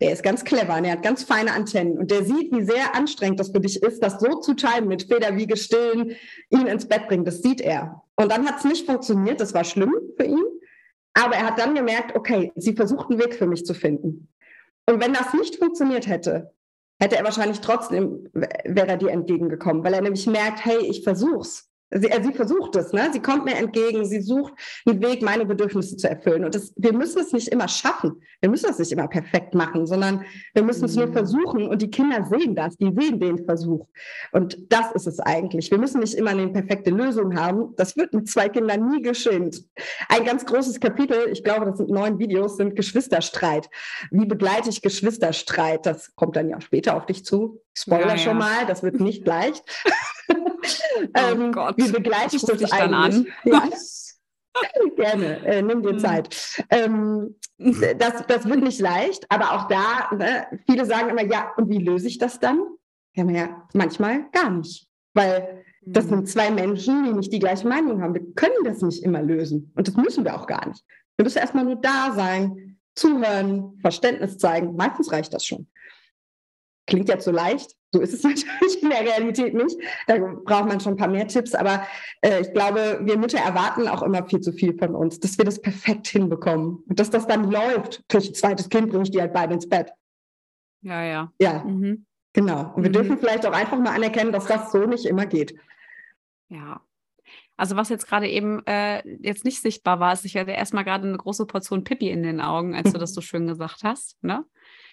Der ist ganz clever und er hat ganz feine Antennen und der sieht, wie sehr anstrengend das für dich ist, das so zu timen mit Federwiege stillen, ihn ins Bett bringen. Das sieht er. Und dann hat es nicht funktioniert. Das war schlimm für ihn. Aber er hat dann gemerkt, okay, sie versucht einen Weg für mich zu finden. Und wenn das nicht funktioniert hätte, hätte er wahrscheinlich trotzdem, wäre er dir entgegengekommen, weil er nämlich merkt, hey, ich versuch's. Sie, äh, sie versucht es, ne? sie kommt mir entgegen, sie sucht einen Weg, meine Bedürfnisse zu erfüllen. Und das, wir müssen es nicht immer schaffen, wir müssen es nicht immer perfekt machen, sondern wir müssen es nur mhm. versuchen und die Kinder sehen das, die sehen den Versuch. Und das ist es eigentlich. Wir müssen nicht immer eine perfekte Lösung haben. Das wird mit zwei Kindern nie geschehen. Ein ganz großes Kapitel, ich glaube, das sind neun Videos, sind Geschwisterstreit. Wie begleite ich Geschwisterstreit? Das kommt dann ja später auf dich zu. Spoiler ja, ja. schon mal, das wird nicht leicht. Oh ähm, Gott. Wie begleite ich, das dann an? Ja. Gerne, äh, nimm dir hm. Zeit. Ähm, das, das wird nicht leicht, aber auch da, ne, viele sagen immer, ja, und wie löse ich das dann? Ja, ja manchmal gar nicht. Weil das hm. sind zwei Menschen, die nicht die gleiche Meinung haben. Wir können das nicht immer lösen. Und das müssen wir auch gar nicht. Wir müssen erstmal nur da sein, zuhören, Verständnis zeigen. Meistens reicht das schon. Klingt jetzt so leicht, so ist es natürlich in der Realität nicht. Da braucht man schon ein paar mehr Tipps. Aber äh, ich glaube, wir Mütter erwarten auch immer viel zu viel von uns, dass wir das perfekt hinbekommen. Und dass das dann läuft. Durch ein zweites Kind bringe ich die halt beide ins Bett. Ja, ja. Ja, mhm. genau. Und wir mhm. dürfen vielleicht auch einfach mal anerkennen, dass das so nicht immer geht. Ja. Also was jetzt gerade eben äh, jetzt nicht sichtbar war, ist, ich hatte erstmal gerade eine große Portion Pippi in den Augen, als du das so schön gesagt hast. Ne?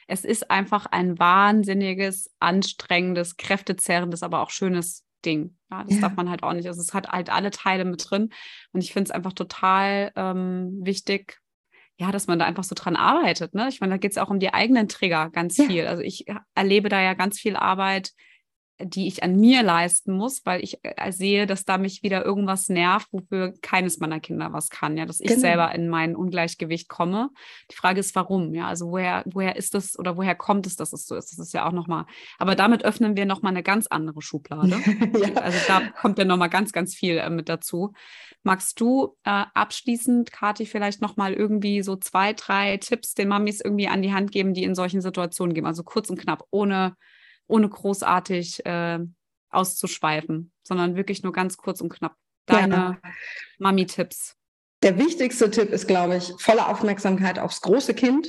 Es ist einfach ein wahnsinniges, anstrengendes, kräftezerrendes, aber auch schönes Ding. Ja, das ja. darf man halt auch nicht. Also es hat halt alle Teile mit drin. Und ich finde es einfach total ähm, wichtig, ja, dass man da einfach so dran arbeitet. Ne? Ich meine, da geht es auch um die eigenen Trigger ganz ja. viel. Also ich erlebe da ja ganz viel Arbeit die ich an mir leisten muss, weil ich äh, sehe, dass da mich wieder irgendwas nervt, wofür keines meiner Kinder was kann, ja, dass ich genau. selber in mein Ungleichgewicht komme. Die Frage ist, warum, ja, also woher, woher ist das oder woher kommt es, dass es so ist? Das ist ja auch nochmal, aber damit öffnen wir nochmal eine ganz andere Schublade. ja. Also da kommt ja nochmal ganz, ganz viel äh, mit dazu. Magst du äh, abschließend, Kathi, vielleicht nochmal irgendwie so zwei, drei Tipps den Mamis irgendwie an die Hand geben, die in solchen Situationen geben? Also kurz und knapp, ohne ohne großartig äh, auszuschweifen, sondern wirklich nur ganz kurz und knapp. Deine ja. Mami-Tipps. Der wichtigste Tipp ist, glaube ich, volle Aufmerksamkeit aufs große Kind.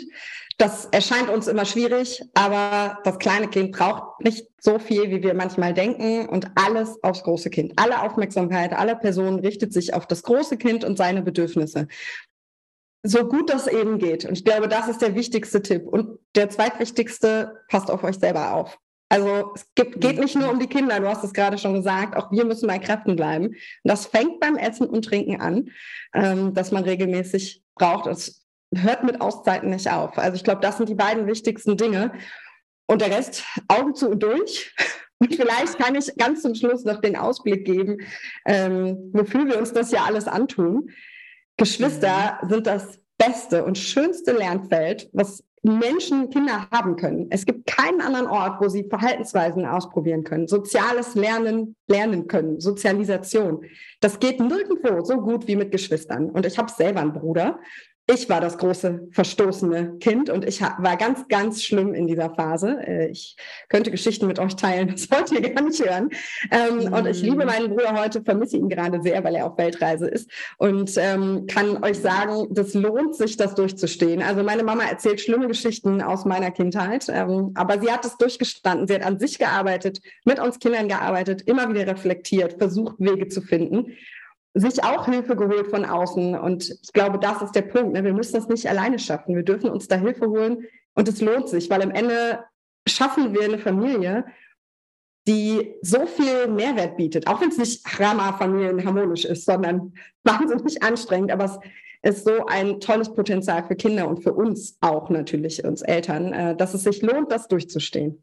Das erscheint uns immer schwierig, aber das kleine Kind braucht nicht so viel, wie wir manchmal denken und alles aufs große Kind. Alle Aufmerksamkeit aller Personen richtet sich auf das große Kind und seine Bedürfnisse. So gut das eben geht. Und ich glaube, das ist der wichtigste Tipp. Und der zweitwichtigste, passt auf euch selber auf. Also es gibt, geht nicht nur um die Kinder, du hast es gerade schon gesagt, auch wir müssen bei Kräften bleiben. Und das fängt beim Essen und Trinken an, ähm, dass man regelmäßig braucht. Es hört mit Auszeiten nicht auf. Also ich glaube, das sind die beiden wichtigsten Dinge. Und der Rest Augen zu und durch. Und vielleicht kann ich ganz zum Schluss noch den Ausblick geben, ähm, wofür wir uns das ja alles antun. Geschwister mhm. sind das beste und schönste Lernfeld, was Menschen, Kinder haben können. Es gibt keinen anderen Ort, wo sie Verhaltensweisen ausprobieren können, soziales Lernen lernen können, Sozialisation. Das geht nirgendwo so gut wie mit Geschwistern. Und ich habe selber einen Bruder ich war das große verstoßene Kind und ich war ganz, ganz schlimm in dieser Phase. Äh, ich könnte Geschichten mit euch teilen, das wollt ihr gar nicht hören. Ähm, und ich liebe mhm. meinen Bruder heute, vermisse ihn gerade sehr, weil er auf Weltreise ist und ähm, kann euch sagen, das lohnt sich, das durchzustehen. Also meine Mama erzählt schlimme Geschichten aus meiner Kindheit, ähm, aber sie hat es durchgestanden. Sie hat an sich gearbeitet, mit uns Kindern gearbeitet, immer wieder reflektiert, versucht, Wege zu finden sich auch Hilfe geholt von außen. Und ich glaube, das ist der Punkt. Ne? Wir müssen das nicht alleine schaffen. Wir dürfen uns da Hilfe holen und es lohnt sich, weil am Ende schaffen wir eine Familie, die so viel Mehrwert bietet, auch wenn es nicht Rama-Familien harmonisch ist, sondern wahnsinnig anstrengend, aber es ist so ein tolles Potenzial für Kinder und für uns auch natürlich, uns Eltern, äh, dass es sich lohnt, das durchzustehen.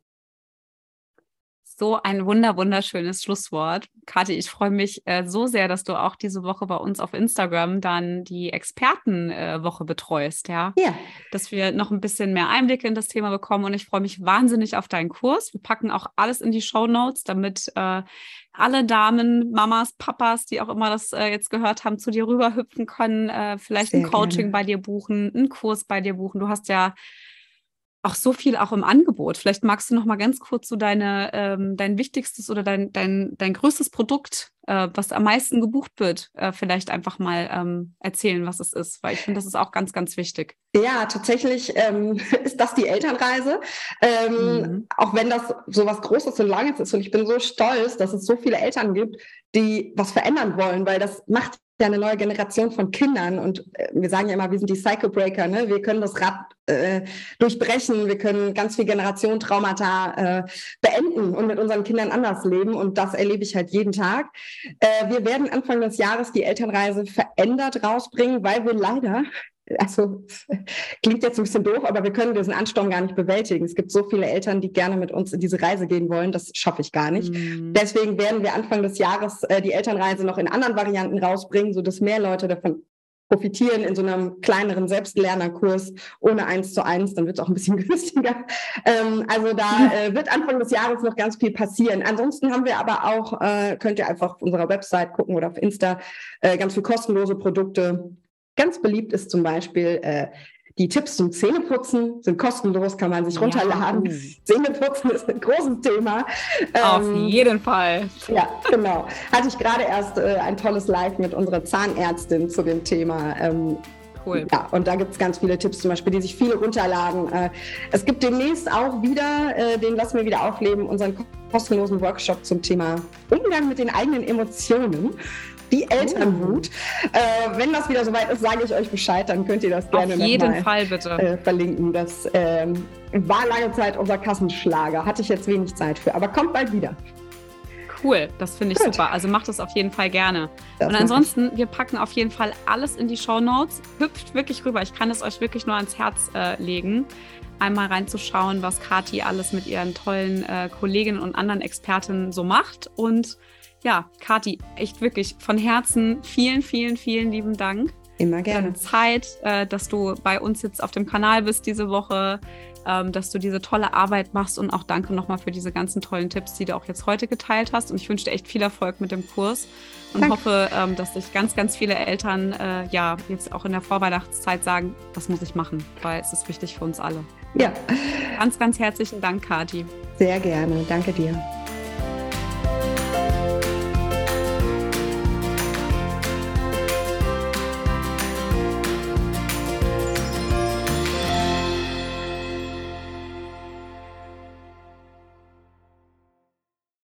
So ein wunder wunderschönes Schlusswort. Kathi, ich freue mich äh, so sehr, dass du auch diese Woche bei uns auf Instagram dann die Expertenwoche äh, betreust, ja? Ja. Dass wir noch ein bisschen mehr Einblicke in das Thema bekommen und ich freue mich wahnsinnig auf deinen Kurs. Wir packen auch alles in die Show Notes, damit äh, alle Damen, Mamas, Papas, die auch immer das äh, jetzt gehört haben, zu dir rüberhüpfen können, äh, vielleicht Sehr ein Coaching gerne. bei dir buchen, einen Kurs bei dir buchen. Du hast ja auch so viel auch im Angebot. Vielleicht magst du noch mal ganz kurz so deine, ähm, dein wichtigstes oder dein, dein, dein größtes Produkt, äh, was am meisten gebucht wird, äh, vielleicht einfach mal ähm, erzählen, was es ist, weil ich finde, das ist auch ganz, ganz wichtig. Ja, tatsächlich ähm, ist das die Elternreise. Ähm, mhm. Auch wenn das so was Großes und Langes ist und ich bin so stolz, dass es so viele Eltern gibt, die was verändern wollen, weil das macht ja eine neue Generation von Kindern und äh, wir sagen ja immer, wir sind die Cycle Breaker, ne? wir können das Rad äh, durchbrechen, wir können ganz viel Generation Traumata äh, beenden und mit unseren Kindern anders leben und das erlebe ich halt jeden Tag. Äh, wir werden Anfang des Jahres die Elternreise verändert rausbringen, weil wir leider also klingt jetzt ein bisschen doof, aber wir können diesen Ansturm gar nicht bewältigen. Es gibt so viele Eltern, die gerne mit uns in diese Reise gehen wollen. Das schaffe ich gar nicht. Mhm. Deswegen werden wir Anfang des Jahres äh, die Elternreise noch in anderen Varianten rausbringen, sodass mehr Leute davon profitieren in so einem kleineren Selbstlernerkurs ohne eins zu eins, dann wird es auch ein bisschen günstiger. Ähm, also da äh, wird Anfang des Jahres noch ganz viel passieren. Ansonsten haben wir aber auch, äh, könnt ihr einfach auf unserer Website gucken oder auf Insta, äh, ganz viel kostenlose Produkte Ganz beliebt ist zum Beispiel äh, die Tipps zum Zähneputzen sind kostenlos, kann man sich runterladen. Ja. Zähneputzen ist ein großes Thema. Auf ähm, jeden Fall. Ja, genau. Hatte ich gerade erst äh, ein tolles Live mit unserer Zahnärztin zu dem Thema. Ähm, cool. Ja, und da gibt es ganz viele Tipps zum Beispiel, die sich viele runterladen. Äh, es gibt demnächst auch wieder, äh, den lassen wir wieder aufleben, unseren kostenlosen Workshop zum Thema Umgang mit den eigenen Emotionen die Elternwut. Oh. Äh, wenn das wieder soweit ist, sage ich euch Bescheid, dann könnt ihr das gerne Auf jeden Fall bitte. Äh, verlinken. Das ähm, war lange Zeit unser Kassenschlager. Hatte ich jetzt wenig Zeit für, aber kommt bald wieder. Cool, das finde ich Gut. super. Also macht es auf jeden Fall gerne. Das und ansonsten, wir packen auf jeden Fall alles in die Show Notes. Hüpft wirklich rüber. Ich kann es euch wirklich nur ans Herz äh, legen einmal reinzuschauen, was Kati alles mit ihren tollen äh, Kolleginnen und anderen Expertinnen so macht. Und ja, Kathi, echt wirklich von Herzen vielen, vielen, vielen lieben Dank. Immer gerne. Deine Zeit, äh, dass du bei uns jetzt auf dem Kanal bist diese Woche, ähm, dass du diese tolle Arbeit machst und auch danke nochmal für diese ganzen tollen Tipps, die du auch jetzt heute geteilt hast. Und ich wünsche dir echt viel Erfolg mit dem Kurs und danke. hoffe, ähm, dass sich ganz, ganz viele Eltern äh, ja jetzt auch in der Vorweihnachtszeit sagen, das muss ich machen, weil es ist wichtig für uns alle. Ja. Ganz, ganz herzlichen Dank, Kathi. Sehr gerne. Danke dir.